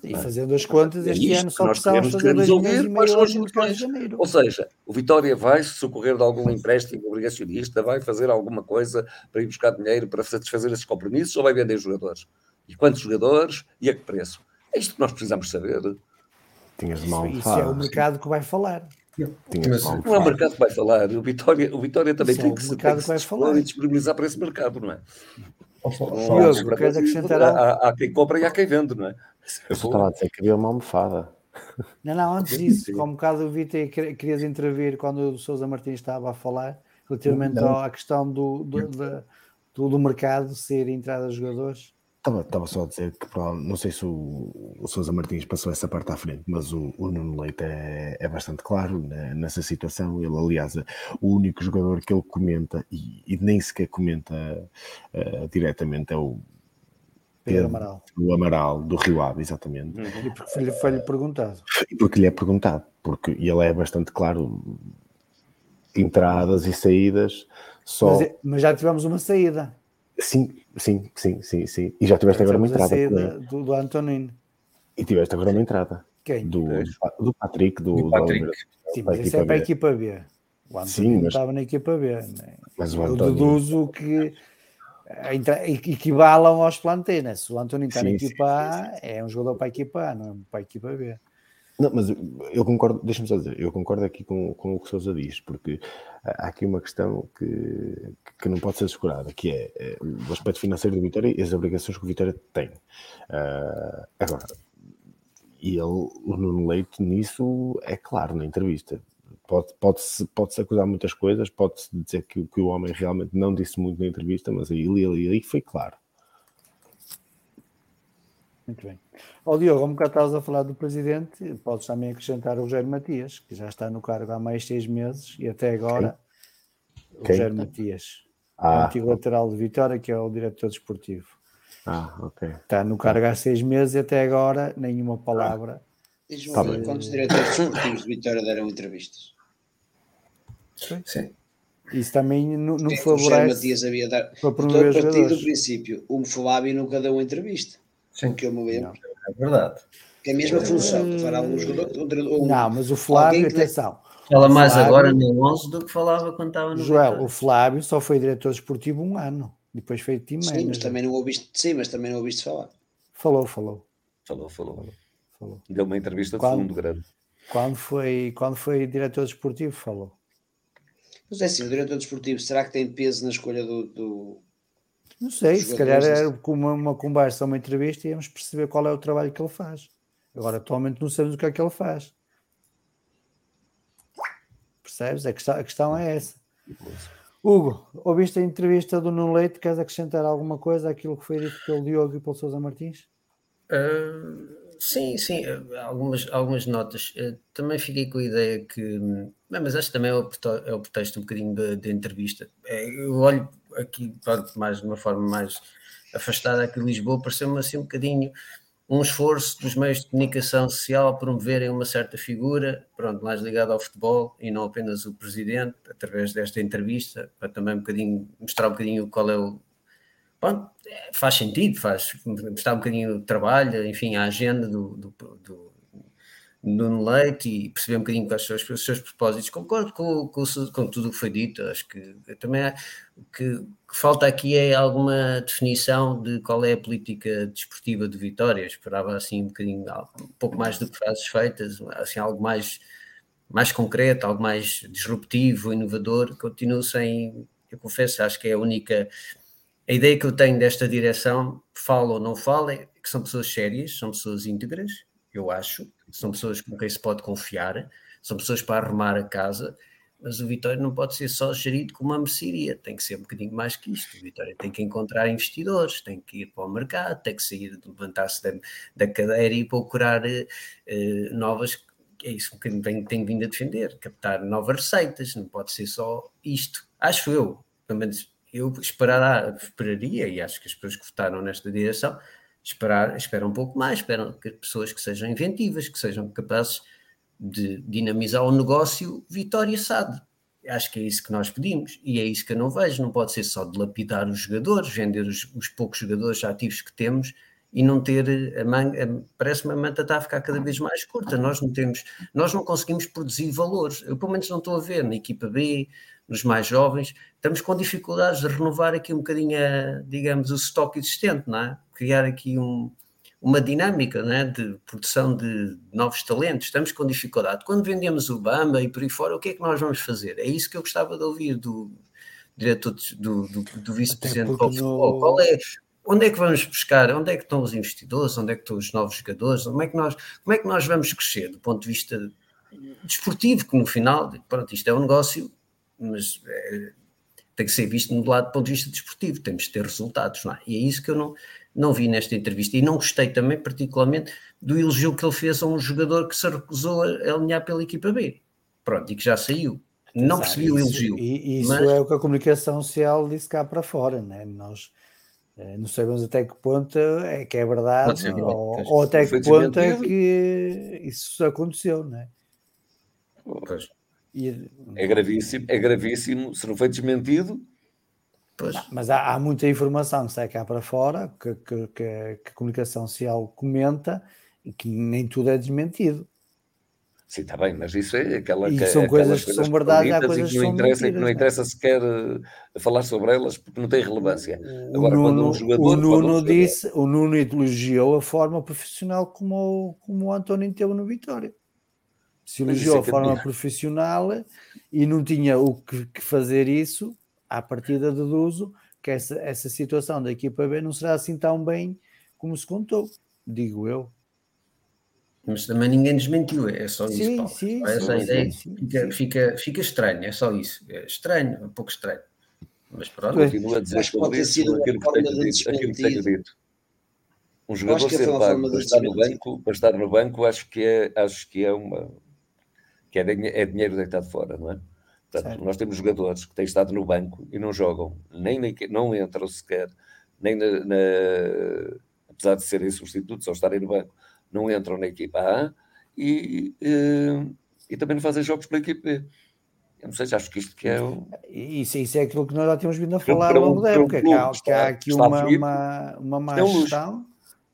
E fazendo as contas, É este isto ano que só queremos- fazer dois quais são as soluções. janeiro. Ou seja, o Vitória vai se socorrer de algum empréstimo obrigacionista, vai fazer alguma coisa para ir buscar dinheiro para satisfazer esses compromissos ou vai vender jogadores? E quantos jogadores e a que preço? É isto que nós precisamos saber. Tinhas de Isso, mal isso é o mercado que vai falar. Mas- mal Não é o mercado que vai falar. O Vitória, o Vitória também Isso é tem o que se, mercado tem que que vai se falar. e disponibilizar para esse mercado, não é? Só- há queres há, há quem compra e há quem vende, não é? É Eu estava a dizer que havia uma almofada. Não, não, antes disso, como um bocado eu vi que querias intervir quando o Sousa Martins estava a falar, relativamente Não. à questão do, do, do, do mercado ser entrada de jogadores. Estava, estava só a dizer que não sei se o, o Sousa Martins passou essa parte à frente, mas o, o Nuno Leite é, é bastante claro né, nessa situação. Ele, aliás, é o único jogador que ele comenta e, e nem sequer comenta eh, diretamente é o Pedro. Amaral. o Amaral do Rio Ave, exatamente. E porque foi-lhe foi-lhe perguntado. E porque lhe é perguntado, porque ele é bastante claro, entradas e saídas, só. Mas, mas já tivemos uma saída. Sim, sim, sim, sim, sim. E já tiveste agora uma entrada. do, do Antonino. E tiveste agora uma entrada. Quem? Do, do Patrick, do, Do Patrick. Sim, mas isso é para a equipa B. O António Sim, mas- estava na equipa B. né? Mas o Eu António- deduzo que equivalam aos plantéis. né? Se o António está na Sim, equipa A, é um jogador para a equipa A, não é para a equipa B. Não, mas eu concordo, deixa-me só dizer, eu concordo aqui com, com o que o Sousa diz, porque há aqui uma questão que, que não pode ser descurada, que é, é o aspecto financeiro do Vitória e as obrigações que o Vitória tem. Ah, agora, e ele, o Nuno Leite, nisso é claro na entrevista. Pode- Pode-se pode acusar muitas coisas, pode-se dizer que, que o homem realmente não disse muito na entrevista, mas aí, ali, ali foi claro. Muito bem. Ó Diogo, como cá estavas a falar do presidente, podes também acrescentar o Rogério Matias, que já está no cargo há mais seis meses e até agora o Quem? Rogério Matias, Ah, antigo lateral de Vitória, que é o diretor desportivo. ah, ok. Está no cargo há seis meses e até agora nenhuma palavra. Diz-me Tá quantos diretores desportivos de Vitória deram entrevistas? Sim. Isso também não, não É, o José favorece Matias havia dar. para Estou promover a partir do princípio, o Flávio nunca deu uma entrevista. Sim. Que eu me lembro. É verdade. Que é a mesma função. que fará um jogador, um um- Não, mas o Flávio, atenção, Fala mais Flávio- agora no 11 do que falava quando estava no Joel, Vitória. o Flávio só foi diretor esportivo um ano, depois foi team Sim, manager. mas também não ouviste, sim, mas também não ouviste falar. Falou, falou, Falou, falou. falou. Deu uma entrevista de Quando? fundo grande. Quando foi, quando foi diretor desportivo, falou. Mas é assim, o diretor desportivo, será que tem peso na escolha do. do... Não sei, se calhar era uma, uma conversa, uma entrevista, íamos perceber qual é o trabalho que ele faz. Agora, atualmente, não sabemos o que é que ele faz. Percebes? A questão, a questão é essa. Hugo, ouviste a entrevista do Nuno Leite? Queres acrescentar alguma coisa àquilo que foi dito pelo Diogo e pelo Sousa Martins? Uh, sim, sim, algumas, algumas notas. Uh, também fiquei com a ideia que. hum, mas acho que também é o, é o pretexto um bocadinho da da entrevista. É, eu olho aqui, pronto, mais de uma forma mais afastada aqui de Lisboa, pareceu-me assim um bocadinho um esforço dos meios de comunicação social a promoverem uma certa figura, pronto, mais ligada ao futebol e não apenas o presidente, através desta entrevista, para também um bocadinho mostrar um bocadinho qual é o, é, faz sentido, faz mostrar um bocadinho o trabalho, enfim, a agenda do, do, do Nuno Leite e perceber um bocadinho quais são os, seus propósitos. Concordo com, com, com tudo o que foi dito, acho que também o que, que falta aqui é alguma definição de qual é a política desportiva de Vitória. Esperava assim um bocadinho, um pouco mais do que frases feitas, assim, algo mais, mais concreto, algo mais disruptivo, inovador. Continuo sem, eu confesso, acho que é a única a ideia que eu tenho desta direção, fala ou não fala, é que são pessoas sérias, são pessoas íntegras, eu acho, são pessoas com quem se pode confiar, são pessoas para arrumar a casa, mas o Vitória não pode ser só gerido como uma mercearia, tem que ser um bocadinho mais que isto. O Vitória tem que encontrar investidores, tem que ir para o mercado, tem que sair, levantar-se da, da cadeira e procurar eh, novas. É isso que tenho, tenho vindo a defender, captar novas receitas, não pode ser só isto. Acho eu, pelo menos eu esperará, esperaria, e acho que as pessoas que votaram nesta direção esperar, esperam um pouco mais, esperam que pessoas que sejam inventivas, que sejam capazes de dinamizar o negócio Vitória SAD. Acho que é isso que nós pedimos e é isso que eu não vejo. Não pode ser só dilapidar os jogadores, vender os, os poucos jogadores ativos que temos e não ter a manga. Parece-me a manta está a ficar cada vez mais curta. Nós não temos, nós não conseguimos produzir valores. Eu, pelo menos, não estou a ver na equipa B, nos mais jovens, estamos com dificuldades de renovar aqui um bocadinho, digamos, o estoque existente, não é? Criar aqui um, uma dinâmica não é? de produção de novos talentos. Estamos com dificuldade. Quando vendemos o Bamba e por aí fora, o que é que nós vamos fazer? É isso que eu gostava de ouvir do diretor, do, do, do vice-presidente do futebol. Qual é, onde é que vamos buscar? Onde é que estão os investidores? Onde é que estão os novos jogadores? Como é que nós, como é que nós vamos crescer do ponto de vista desportivo? Que no final, pronto, isto é um negócio, mas é, tem que ser visto do lado do ponto de vista desportivo. Temos de ter resultados, não é? E é isso que eu não, não vi nesta entrevista. E não gostei também, particularmente, do elogio que ele fez a um jogador que se recusou a alinhar pela equipa B. Pronto, e que já saiu. Não Exato, percebi o elogio. E isso mas... é o que a comunicação social disse cá para fora, né? Nós eh, não sabemos até que ponto é que é verdade verdade, ou, ou, até que ponto é que isso aconteceu, né? Pois. E, É gravíssimo, é gravíssimo, se não foi desmentido. Pois. Mas há, há muita informação que sai cá para fora que, que, que, que a comunicação social comenta e que nem tudo é desmentido. Sim, está bem, mas isso é aquela E que são coisas que são verdade, há e coisas que não interessa, e que não mentiras, interessa sequer uh, falar sobre elas porque não tem relevância. O Agora, quando Nuno, um jogador, o quando um Nuno jogador- disse, o Nuno elogiou a forma profissional como, o- como o António teve no Vitória. Se Mas elogiou é que forma profissional e não tinha o que, que fazer isso, à partida deduzo que essa, essa situação da equipa B não será assim tão bem como se contou, digo eu. Mas também ninguém desmentiu, é só isso. Sim, Paulo. sim, essa sim, ideia sim, sim, fica, sim. Fica, fica estranho, é só isso. É estranho, um pouco estranho. Mas pronto, Pois. Continuo a dizer Acho que pode ter sido aquilo que tenho de dito. Aquilo que tenho dito. Um jogador que ser pago de para estar no banco, para estar no banco, acho que é, acho que é uma que é, é dinheiro deitado fora, não é? Portanto, Certo. nós temos jogadores que têm estado no banco e não jogam, nem equi- não entram sequer, nem na, na- apesar de serem substitutos ou estarem no banco, não entram na equipa A e, eh, e também não fazem jogos pela equipa B. Eu não sei se acho que isto que é o. Isso, isso é aquilo que nós já tínhamos vindo a falar ao longo da época, que há, aqui uma, uma, uma má é gestão,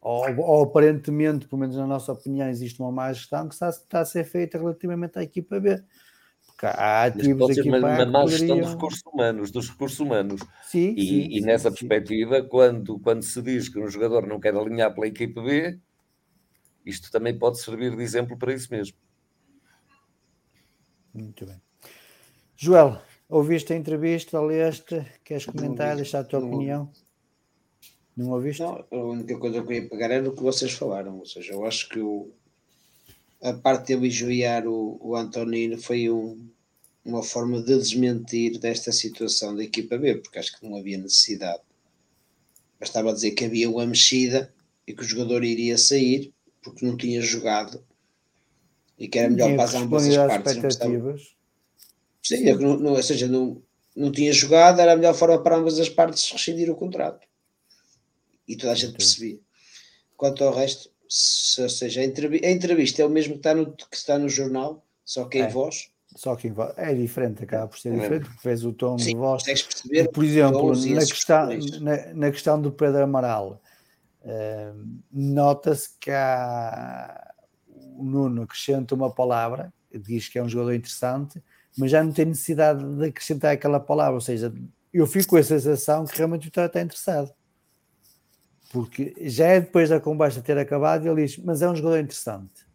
ou, ou, aparentemente, pelo menos na nossa opinião, existe uma má gestão que está, está a ser feita relativamente à equipa B. Porque há ativos aqui uma, uma má gestão poderiam... dos recursos humanos, dos recursos humanos. Sim, e, sim, e nessa sim, perspectiva, Quando, quando se diz que um jogador não quer alinhar pela equipa B, isto também pode servir de exemplo para isso mesmo. Muito bem. Joel, ouviste a entrevista, leste, queres comentar, deixar a tua não, opinião? Não ouviste? Não, a única coisa que eu ia pegar era o que vocês falaram, ou seja, eu acho que o, a parte de elogiar o, o Antonino foi um, uma forma de desmentir desta situação da equipa B, porque acho que não havia necessidade. Bastava dizer que havia uma mexida e que o jogador iria sair porque não tinha jogado e que era melhor para ambas as partes. Sim, é não, não, ou seja, não, não tinha jogado, era a melhor forma para ambas as partes rescindir o contrato. E toda a gente percebia. Quanto ao resto, se, ou seja, a entrevista, a entrevista, é o mesmo que está no, que está no jornal, só que em é. voz. Só que em voz. É diferente, acaba por ser é. diferente, porque fez o tom Sim, de voz. Perceber por exemplo, na questão, na, na, questão do Pedro Amaral, uh, nota-se que há, o Nuno acrescenta uma palavra, diz que é um jogador interessante, mas já não tem necessidade de acrescentar aquela palavra, ou seja, eu fico com a sensação que realmente o está interessado. Porque já é depois da conversa ter acabado, ele diz, mas é um jogador interessante.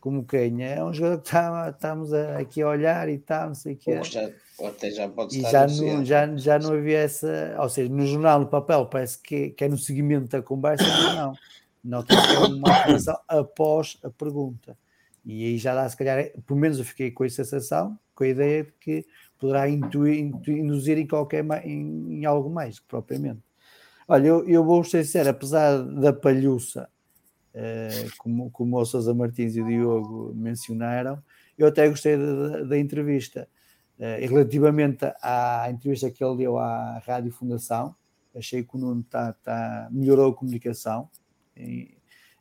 Como quem? É um jogador que está, estamos aqui a olhar e tal, não sei o que Já, até já pode e já não, já, já não havia essa, ou seja, no jornal, no papel, parece que, que é no seguimento da conversa, mas não. Nota que é uma afirmação após a pergunta. E aí já dá, se calhar, pelo menos eu fiquei com a sensação, com a ideia de que poderá intuir, induzir em qualquer em, em, algo mais propriamente. Olha, eu, eu vou ser sincero, apesar da palhuça, eh, como, como o Sousa Martins e o Diogo mencionaram, eu até gostei da, da entrevista. Eh, relativamente à entrevista que ele deu à Rádio Fundação, achei que o Nuno tá, tá, melhorou a comunicação,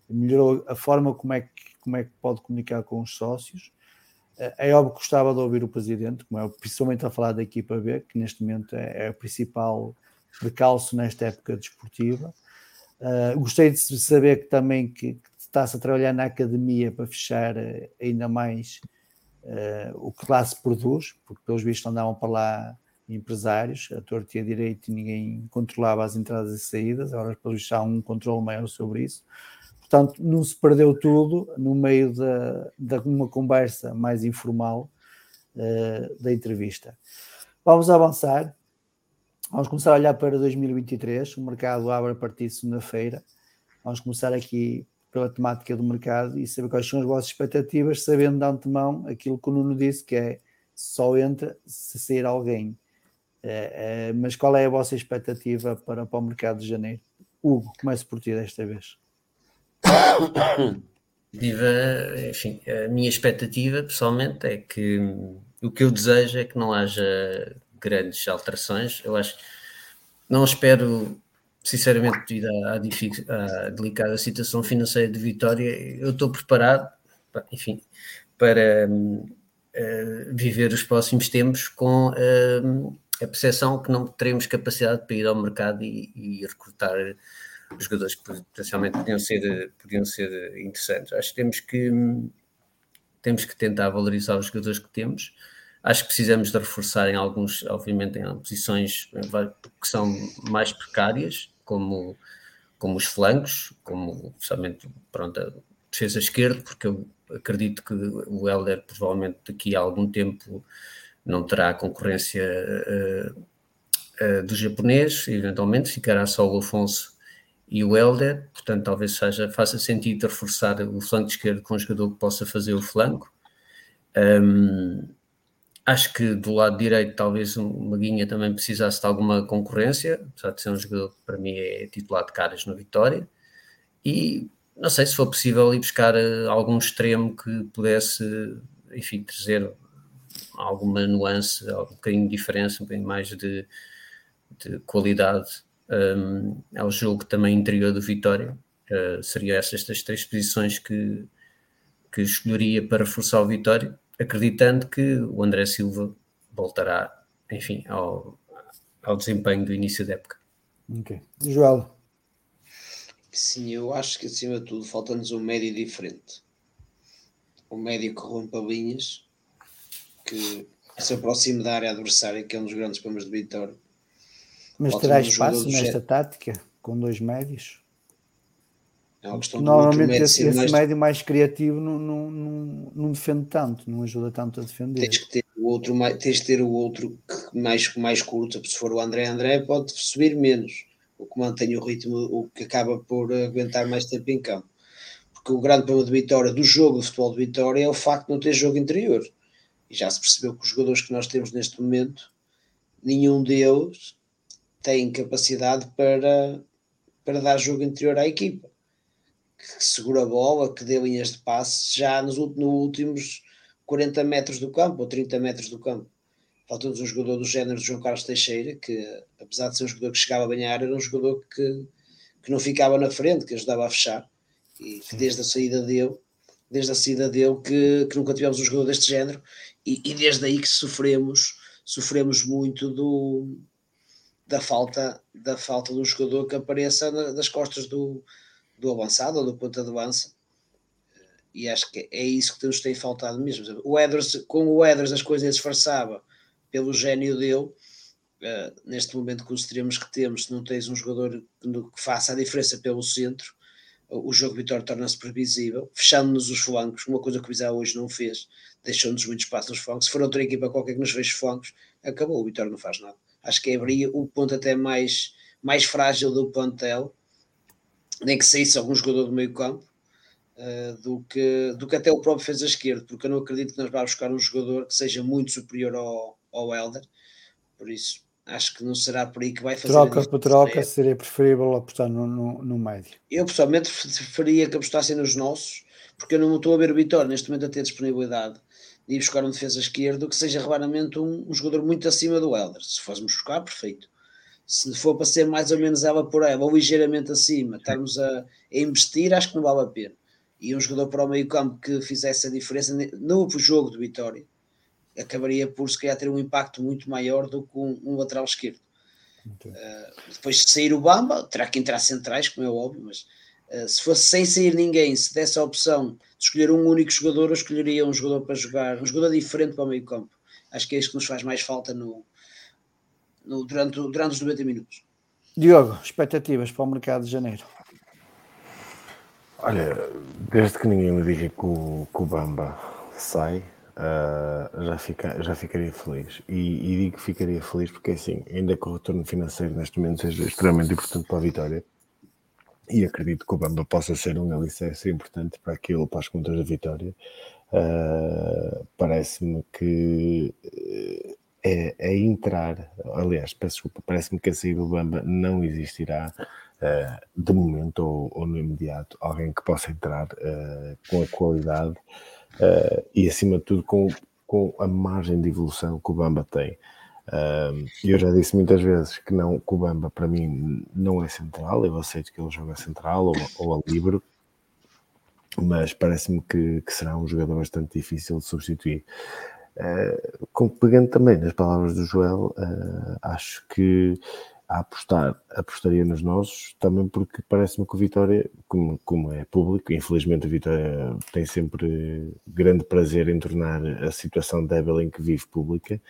melhorou a forma como é, que, como é que pode comunicar com os sócios, é óbvio que gostava de ouvir o presidente, como é, principalmente a falar da equipa B, que neste momento é, é o principal precalço nesta época desportiva. Uh, gostei de saber que também que, que está-se a trabalhar na academia para fechar uh, ainda mais uh, o que lá se produz, porque pelos vistos andavam para lá empresários, a torta e a direito, ninguém controlava as entradas e saídas, agora pelos vistos há um controle maior sobre isso. Portanto, não se perdeu tudo no meio de, de uma conversa mais informal uh, da entrevista. Vamos avançar. Vamos começar a olhar para 2023. O mercado abre a partir de segunda-feira. Vamos começar aqui pela temática do mercado e saber quais são as vossas expectativas, sabendo de antemão aquilo que o Nuno disse, que é só entra se sair alguém. É, é, mas qual é a vossa expectativa para, para o mercado de janeiro? Hugo, comece por ti desta vez. Enfim, a minha expectativa pessoalmente é que o que eu desejo é que não haja grandes alterações. Eu acho, não espero, sinceramente, devido à, à, delicada situação financeira de Vitória, eu estou preparado, enfim, para uh, viver os próximos tempos com uh, a percepção que não teremos capacidade para ir ao mercado e, e recrutar jogadores que potencialmente podiam ser, podiam ser interessantes. Acho que temos que temos que tentar valorizar os jogadores que temos. Acho que precisamos de reforçar em alguns, obviamente, em posições que são mais precárias, como, como os flancos, como somente pronto, a defesa esquerda, porque eu acredito que o Helder provavelmente daqui a algum tempo não terá concorrência uh, uh, do japonês, eventualmente ficará só o Afonso e o Helder, portanto talvez seja, faça sentido reforçar o flanco esquerdo com um jogador que possa fazer o flanco. Um, acho que do lado direito talvez o Maguinha também precisasse de alguma concorrência, apesar de ser um jogador que para mim é titular de caras na Vitória, e não sei se for possível ir buscar eh, algum extremo que pudesse, enfim, trazer alguma nuance, um bocadinho de diferença, um bocadinho mais de, de qualidade um, ao jogo também interior do Vitória. Uh, seriam essas as três posições que, que escolheria para reforçar o Vitória, acreditando que o André Silva voltará, enfim, ao, ao desempenho do início da época. Ok. Joel. Sim, eu acho que acima de tudo falta-nos um médio diferente. Um médio que rompa linhas, que se aproxime da área adversária, que é um dos grandes problemas de Vitória. Mas terá espaço nesta género. tática, com dois médios? É uma questão Normalmente médio esse, esse mais- médio mais criativo não, não, não, não defende tanto, não ajuda tanto a defender. Tens que ter o outro, tens de ter o outro que mais, mais curto. Se for o André André, pode subir menos. O que mantém o ritmo, o que acaba por aguentar mais tempo em campo. Porque o grande problema de Vitória, do jogo de futebol de Vitória, é o facto de não ter jogo interior. E já se percebeu que os jogadores que nós temos neste momento, nenhum deles tem capacidade para, para dar jogo interior à equipa. Que segura a bola, que dê linhas de passe já nos nos últimos 40 metros do campo ou 30 metros do campo. Falta-nos um jogador do género de João Carlos Teixeira, que apesar de ser um jogador que chegava a banhar, era um jogador que, que não ficava na frente, que ajudava a fechar. E que desde a saída dele, desde a saída dele, que, que nunca tivemos um jogador deste género, e, e desde aí que sofremos, sofremos muito do, da falta da falta de um jogador que apareça na- nas costas do, do avançado ou do ponta de lança e acho que é isso que nos tem faltado mesmo. O Edwards, com o Edwards as coisas disfarçava pelo gênio dele. Uh, neste momento com os extremos que temos, se não tens um jogador que, faça a diferença pelo centro, o jogo de Vitória torna-se previsível, fechando-nos os flancos, uma coisa que o Viseu hoje não fez, deixou-nos muito espaço nos flancos. Se for outra equipa qualquer que nos feche os flancos, acabou, o Vitória não faz nada. Acho que abria o ponto até mais, mais frágil do plantel, nem que saísse algum jogador do meio campo, uh, do, que, do que até o próprio fez a esquerda, porque eu não acredito que nós vá buscar um jogador que seja muito superior ao, ao Helder, por isso acho que não será por aí que vai fazer Troca por troca seria preferível apostar no, no, no médio. Eu pessoalmente preferia que apostassem nos nossos, porque eu não estou a ver o Vitória neste momento a ter disponibilidade de ir buscar um defesa esquerdo que seja raramente um, um jogador muito acima do Helder. Se fôssemos buscar, perfeito. Se for para ser mais ou menos ela por ela, ou ligeiramente acima, estarmos a, a investir, acho que não vale a pena. E um jogador para o meio campo que fizesse a diferença no jogo do Vitória acabaria por se calhar ter um impacto muito maior do que um, um lateral esquerdo. Uh, depois de sair o Bamba, terá que entrar centrais, como é óbvio, mas uh, se fosse sem sair ninguém, se desse a opção de escolher um único jogador, eu escolheria um jogador para jogar, um jogador diferente para o meio campo. Acho que é isso que nos faz mais falta no, no, durante, durante os 90 minutos. Diogo, expectativas para o mercado de janeiro? Olha, desde que ninguém me diga que o, que o Bamba sai, Uh, já, fica, já ficaria feliz. E, e, digo que ficaria feliz porque, assim, ainda que o retorno financeiro neste momento seja extremamente importante para a Vitória, e acredito que o Bamba possa ser um alicerce importante para aquilo, para as contas da Vitória, uh, parece-me que é, é, entrar. Aliás, peço desculpa, parece-me que a saída do Bamba não existirá. Uh, de momento ou, ou, no imediato, alguém que possa entrar com a qualidade Uh, e acima de tudo com, com a margem de evolução que o Bamba tem. Uh, eu já disse muitas vezes que, não, que o Bamba para mim não é central, eu aceito que ele joga central ou, ou a livre, mas parece-me que, que, será um jogador bastante difícil de substituir. Uh, pegando também nas palavras do Joel, acho que a apostar, apostaria nos nossos, também porque parece-me que o Vitória, como, como é público, infelizmente a Vitória tem sempre grande prazer em tornar a situação débil em que vive pública,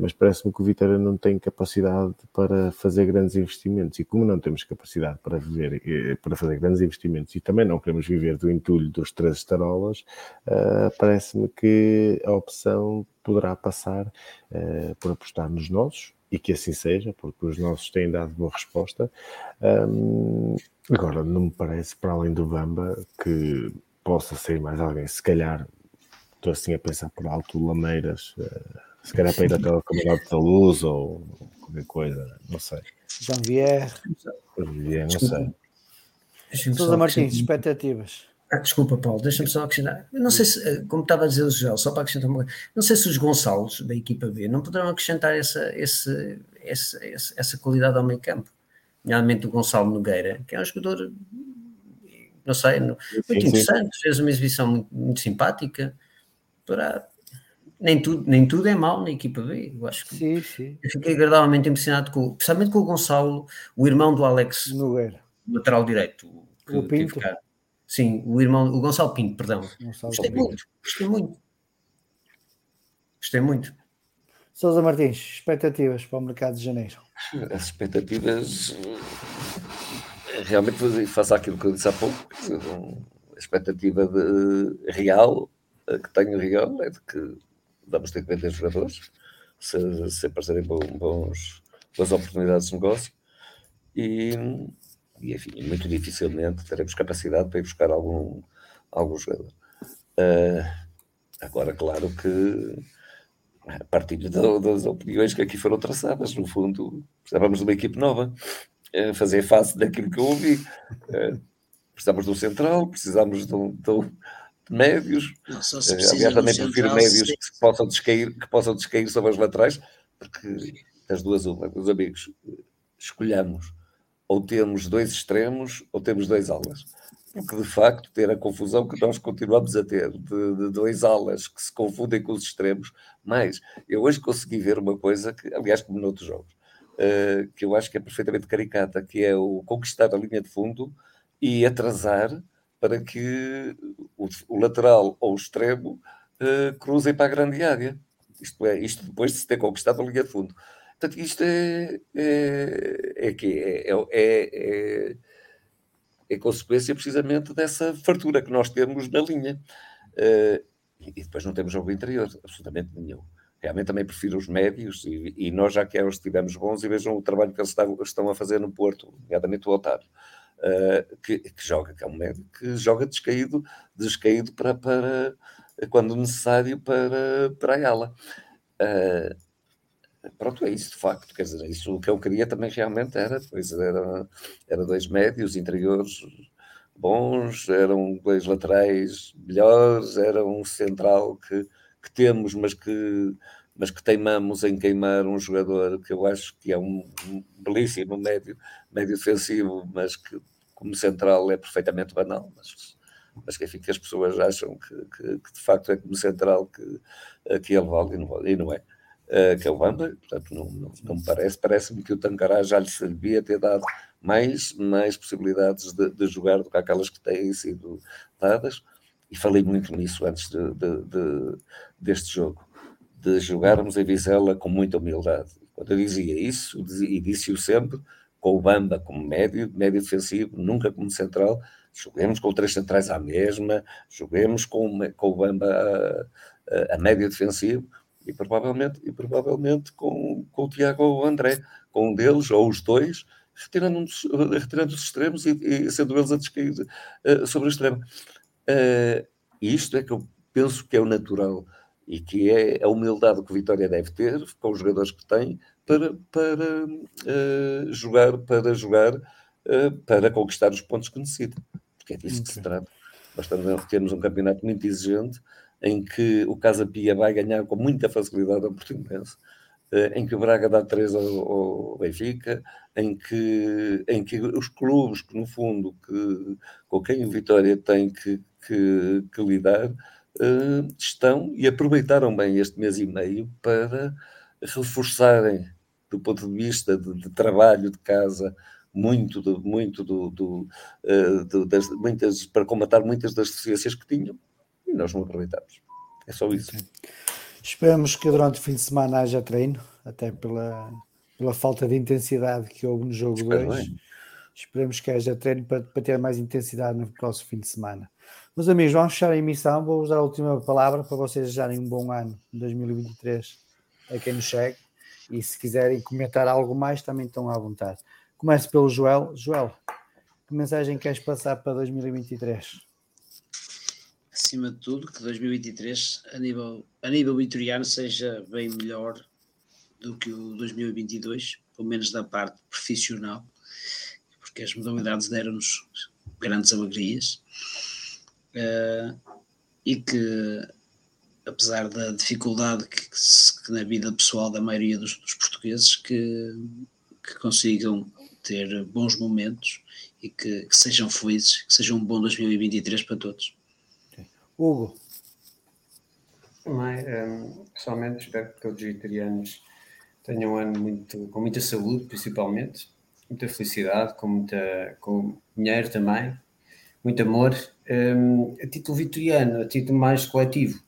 mas parece-me que o Vitória não tem capacidade para fazer grandes investimentos. E como não temos capacidade para viver, para fazer grandes investimentos e também não queremos viver do entulho dos três estarolas, parece-me que a opção poderá passar por apostar nos nossos, e que assim seja, porque os nossos têm dado boa resposta. Um, agora, não me parece, para além do Bamba, que possa sair mais alguém. Se calhar, estou assim a pensar por alto, Lameiras, uh, se calhar para ir até o Camarote da Luz ou qualquer coisa, não sei. Janvier. Janvier, não sei. Sousa Martins, expectativas. Ah, desculpa, Paulo, deixa-me só acrescentar. Não sei se, como estava a dizer o Joel, só para acrescentar uma coisa, não sei se os Gonçalves da equipa B não poderão acrescentar essa, essa, essa, essa qualidade ao meio campo. Nomeadamente o Gonçalo Nogueira, que é um jogador, não sei, muito sim, interessante, sim. fez uma exibição muito, muito simpática. Para, nem tudo, nem tudo é mau na equipa B. Eu acho que sim, sim. eu fiquei agradavelmente impressionado com, principalmente com o Gonçalo, o irmão do Alex Nogueira. lateral direito. O Pinto? Cá. Sim, o irmão, o Gonçalo Pinto, perdão. Gonçalo Gostei Pinto. muito, gostei muito. Gostei muito. Sousa Martins, expectativas para o mercado de janeiro. As expectativas eh, realmente faço aquilo que eu disse há pouco. A expectativa de, real que tenho real é de que vamos ter que vender jogadores se, se aparecerem bons, boas oportunidades de negócio e, e enfim, muito dificilmente teremos capacidade para ir buscar algum, algum jogador. Eh, agora, claro que a partir da- das opiniões que aqui foram traçadas, no fundo, precisávamos de uma equipe nova, eh, fazer face daquilo que eu ouvi. Eh, Precisamos de um central, precisamos de, um, de um- médios. Não, só se precisa Aliás, também prefiro central, médios que possam, descair, que possam descair sobre as laterais, porque das duas, uma, meus amigos, escolhamos ou temos dois extremos ou temos dois alas. Porque, de facto, ter a confusão que nós continuamos a ter de, de dois alas que se confundem com os extremos, mas eu hoje consegui ver uma coisa que, aliás, como noutros jogos, eh, que eu acho que é perfeitamente caricata, que é o conquistar a linha de fundo e atrasar para que o, o lateral ou o extremo eh, cruzem para a grande área. Isto é, isto depois de se ter conquistado a linha de fundo. Portanto, isto é, é, é, que é, é, é, é consequência precisamente dessa fartura que nós temos na linha. Eh, e depois não temos jogo interior, absolutamente nenhum. Realmente também prefiro os médios e, e nós já que é os tivemos bons e vejam o trabalho que eles estão, a fazer no Porto, nomeadamente o Otávio, eh, que, que joga, que é um médio que joga descaído, descaído para, para quando necessário para, para a ala. Pronto, é isso de facto, quer dizer, isso o que eu queria também realmente era, pois era, era dois médios interiores bons, eram dois laterais melhores, era um central que, que temos, mas que, mas que teimamos em queimar um jogador que eu acho que é um, um belíssimo médio, médio defensivo, mas que como central é perfeitamente banal, mas, mas que, enfim, que as pessoas acham que, que, que de facto é como central que, que ele vale e não, e não é. Uh, que é o Bamba, portanto não, não, não me parece, parece-me que o Tancará já lhe servia ter dado mais, mais possibilidades de, de, jogar do que aquelas que têm sido dadas, e falei muito nisso antes de, de, deste jogo, de jogarmos em Vizela com muita humildade. Quando eu dizia isso, e disse-o sempre, com o Bamba como médio, médio defensivo, nunca como central, joguemos com três centrais à mesma, joguemos com, com o Bamba a, a, a médio defensivo, e provavelmente, e provavelmente com, com o Tiago ou o André, com um deles ou os dois, retirando, retirando os extremos e, e, sendo eles a descair uh, sobre o extremo. Uh, isto é que eu penso que é o natural e que é a humildade que o Vitória deve ter com os jogadores que tem para, para uh, jogar, para jogar, para conquistar os pontos que necessita. Porque é disso okay. que se trata. Nós temos um campeonato muito exigente em que o Casa Pia vai ganhar com muita facilidade ao Portimonense, em que o Braga dá 3 ao, Benfica, em que, em que os clubes que, no fundo, que, com quem o Vitória tem que, que, que lidar, uh, estão e aproveitaram bem este mês e meio para reforçarem, do ponto de vista de, de trabalho de casa, muito, do, muito do, do, uh, do, das, muitas, para combatar muitas das deficiências que tinham, e nós não aproveitamos. É só isso. Okay. Esperamos que durante o fim de semana haja treino, até pela, pela falta de intensidade que houve no jogo 2. Esperemos que haja treino para, para, ter mais intensidade no próximo fim de semana. Meus amigos, vamos fechar a emissão. Vou usar a última palavra para vocês desejarem um bom ano de 2023 a quem nos segue. E se quiserem comentar algo mais, também estão à vontade. Começo pelo Joel. Joel, que mensagem queres passar para 2023? Acima de tudo, que 2023, a nível, a nível vitoriano, seja bem melhor do que o 2022, pelo menos da parte profissional, porque as modalidades deram-nos grandes alegrias. Uh, e que, apesar da dificuldade que, que, na vida pessoal da maioria dos, dos portugueses, que, que, consigam ter bons momentos e que, que sejam felizes, que seja um bom 2023 para todos. Hugo. Também, um, pessoalmente, espero que todos os vegetarianos tenham um ano muito, com muita saúde, principalmente, muita felicidade, com, muita, com dinheiro também, muito amor. Um, a título vitoriano, a título mais coletivo,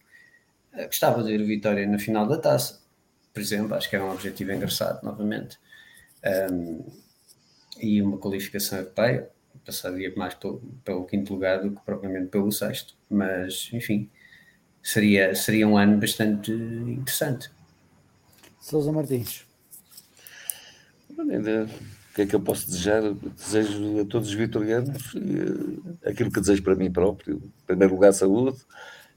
eh, gostava de ver o Vitória na final da taça, por exemplo, acho que era um objetivo engraçado, novamente. Um, e uma qualificação europeia, passaria mais pelo, pelo, quinto lugar do que propriamente pelo sexto, mas enfim, seria, seria um ano bastante interessante. Sousa Martins. Ainda, o que é que eu posso desejar? Desejo a todos os vitorianos eh, aquilo que desejo para mim próprio. Em primeiro lugar, saúde,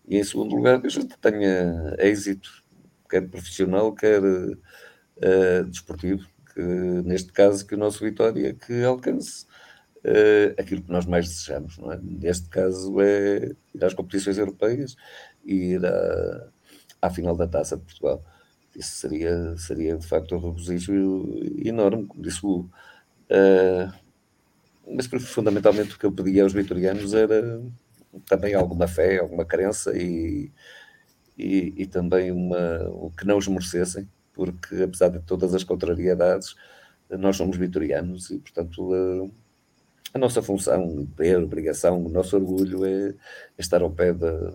e em segundo lugar, que a gente tenha êxito, quer profissional, quer uh, desportivo que, neste caso, que o nosso Vitória que alcance uh, aquilo que nós mais desejamos, não é? Neste caso é ir às competições europeias e ir à, à final da Taça de Portugal. Isso seria, seria de facto um regozijo enorme, como disse o uh, mas fundamentalmente o que eu pedia aos vitorianos era também alguma fé, alguma crença e, e, e também uma, o que não os merecessem, porque apesar de todas as contrariedades, nós somos vitorianos e, portanto, a, a nossa função, a obrigação, o nosso orgulho é, é estar ao pé da,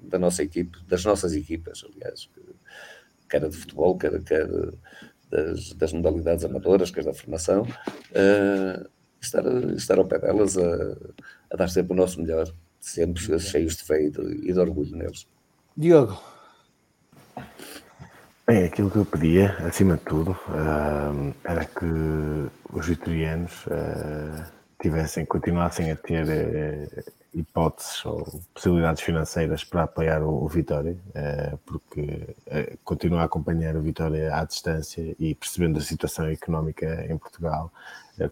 da, nossa equipe, das nossas equipas, aliás, quer de futebol, quer, quer das, das, modalidades amadoras, quer da formação, uh, estar, estar ao pé delas a, a, dar sempre o nosso melhor, sempre cheios de fé e de, e de orgulho neles. Diogo. Bem, aquilo que eu pedia, acima de tudo, uh, era que os vitorianos uh, tivessem, continuassem a ter uh, hipóteses ou possibilidades financeiras para apoiar o, o Vitória, porque continuar a acompanhar o Vitória à distância e percebendo a situação económica em Portugal,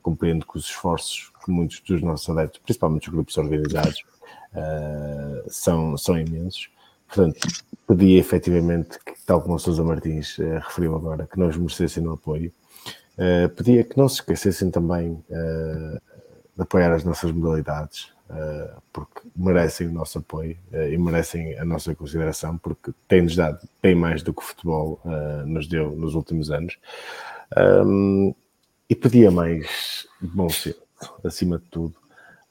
compreendo que os esforços que muitos dos nossos adeptos, principalmente os grupos organizados, são, são imensos. Portanto, pedia efetivamente, que, tal como o Sousa Martins referiu agora, que nos merecessem o apoio. Uh, pedia que não se esquecessem também uh, de apoiar as nossas modalidades, porque merecem o nosso apoio e merecem a nossa consideração, porque têm-nos dado bem mais do que o futebol nos deu nos últimos anos. E pedia mais bom senso, acima de tudo,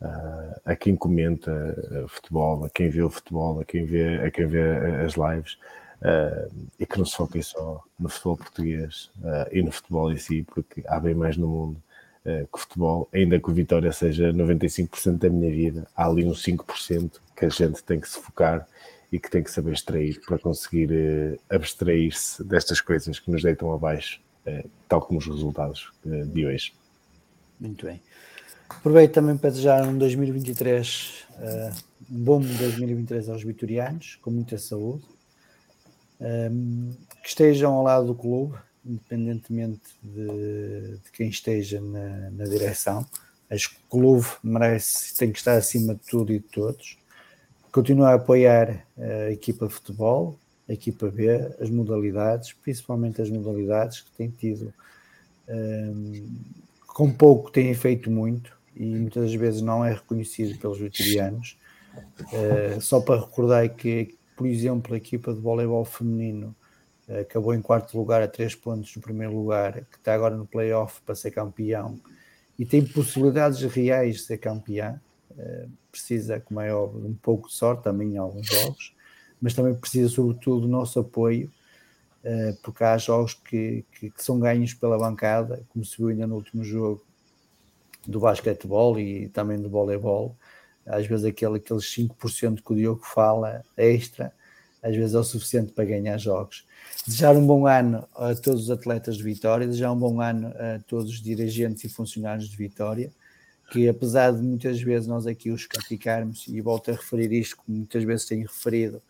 uh, a quem comenta uh, futebol, a quem vê o futebol, a quem vê, a quem vê as lives, uh, e que não se foquem só no futebol português e no futebol em si, porque há bem mais no mundo que o futebol, ainda que o Vitória seja 95% da minha vida, há ali uns 5% que a gente tem que se focar e que tem que saber extrair para conseguir abstrair-se destas coisas que nos deitam abaixo, tal como os resultados de hoje. Muito bem. Aproveito também para desejar um 2023, uh, um bom 2023 aos vitorianos, com muita saúde, um, ehm, que estejam ao lado do clube, independentemente de, de quem esteja na, na, direção. Acho que o clube merece, tem que estar acima de tudo e de todos. Continuar a apoiar a equipa de futebol, a equipa B, as modalidades, principalmente as modalidades que têm tido, um, com pouco têm feito muito e muitas das vezes não é reconhecido pelos veterianos. Uh, só para recordar que, por exemplo, a equipa de voleibol feminino acabou em quarto lugar a três pontos do primeiro lugar, que está agora no playoff para ser campeão e tem possibilidades reais de ser campeão. Uh, precisa, como é óbvio, um pouco de sorte também em alguns jogos, mas também precisa, sobretudo, do nosso apoio, porque há jogos que, que, que são ganhos pela bancada, como se viu ainda no último jogo do basquetebol e também do voleibol. Às vezes aquele, aqueles 5% que o Diogo fala extra, às vezes é o suficiente para ganhar jogos. Desejar um bom ano a todos os atletas de Vitória, desejar um bom ano a todos os dirigentes e funcionários de Vitória, que apesar de muitas vezes nós aqui os criticarmos, e volto a referir isto, como muitas vezes tenho referido,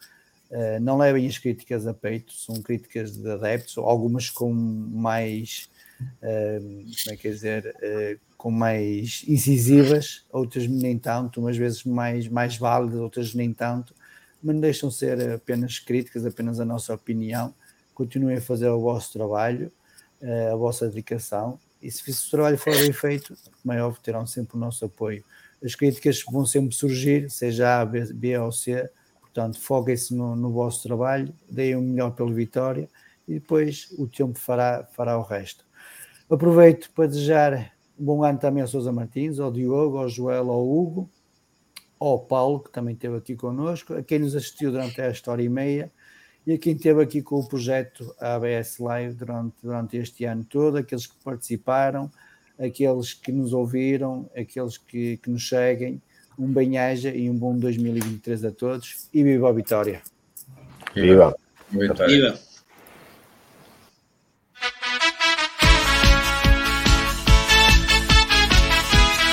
eh, não levem as críticas a peito, são críticas de adeptos, algumas com mais, eh, como é que é dizer, eh, com mais incisivas, outras nem tanto, umas vezes mais, mais válidas, outras nem tanto, mas não deixam ser apenas críticas, apenas a nossa opinião. Continuem a fazer o vosso trabalho, eh, a vossa dedicação, e se o trabalho for bem feito, como é terão sempre o nosso apoio. As críticas vão sempre surgir, seja A, B, ou C, Portanto, foquem-se no, no, vosso trabalho, deem o melhor pelo Vitória e depois o tempo fará, fará o resto. Aproveito para desejar um bom ano também ao Sousa Martins, ao Diogo, ao Joel, ao Hugo, ao Paulo, que também esteve aqui connosco, a quem nos assistiu durante esta hora e meia e a quem esteve aqui com o projeto ABS Live durante, durante este ano todo, aqueles que participaram, aqueles que nos ouviram, aqueles que, que nos seguem. Um bem-aja e um bom 2023 a todos e viva a vitória! Viva! Viva! viva.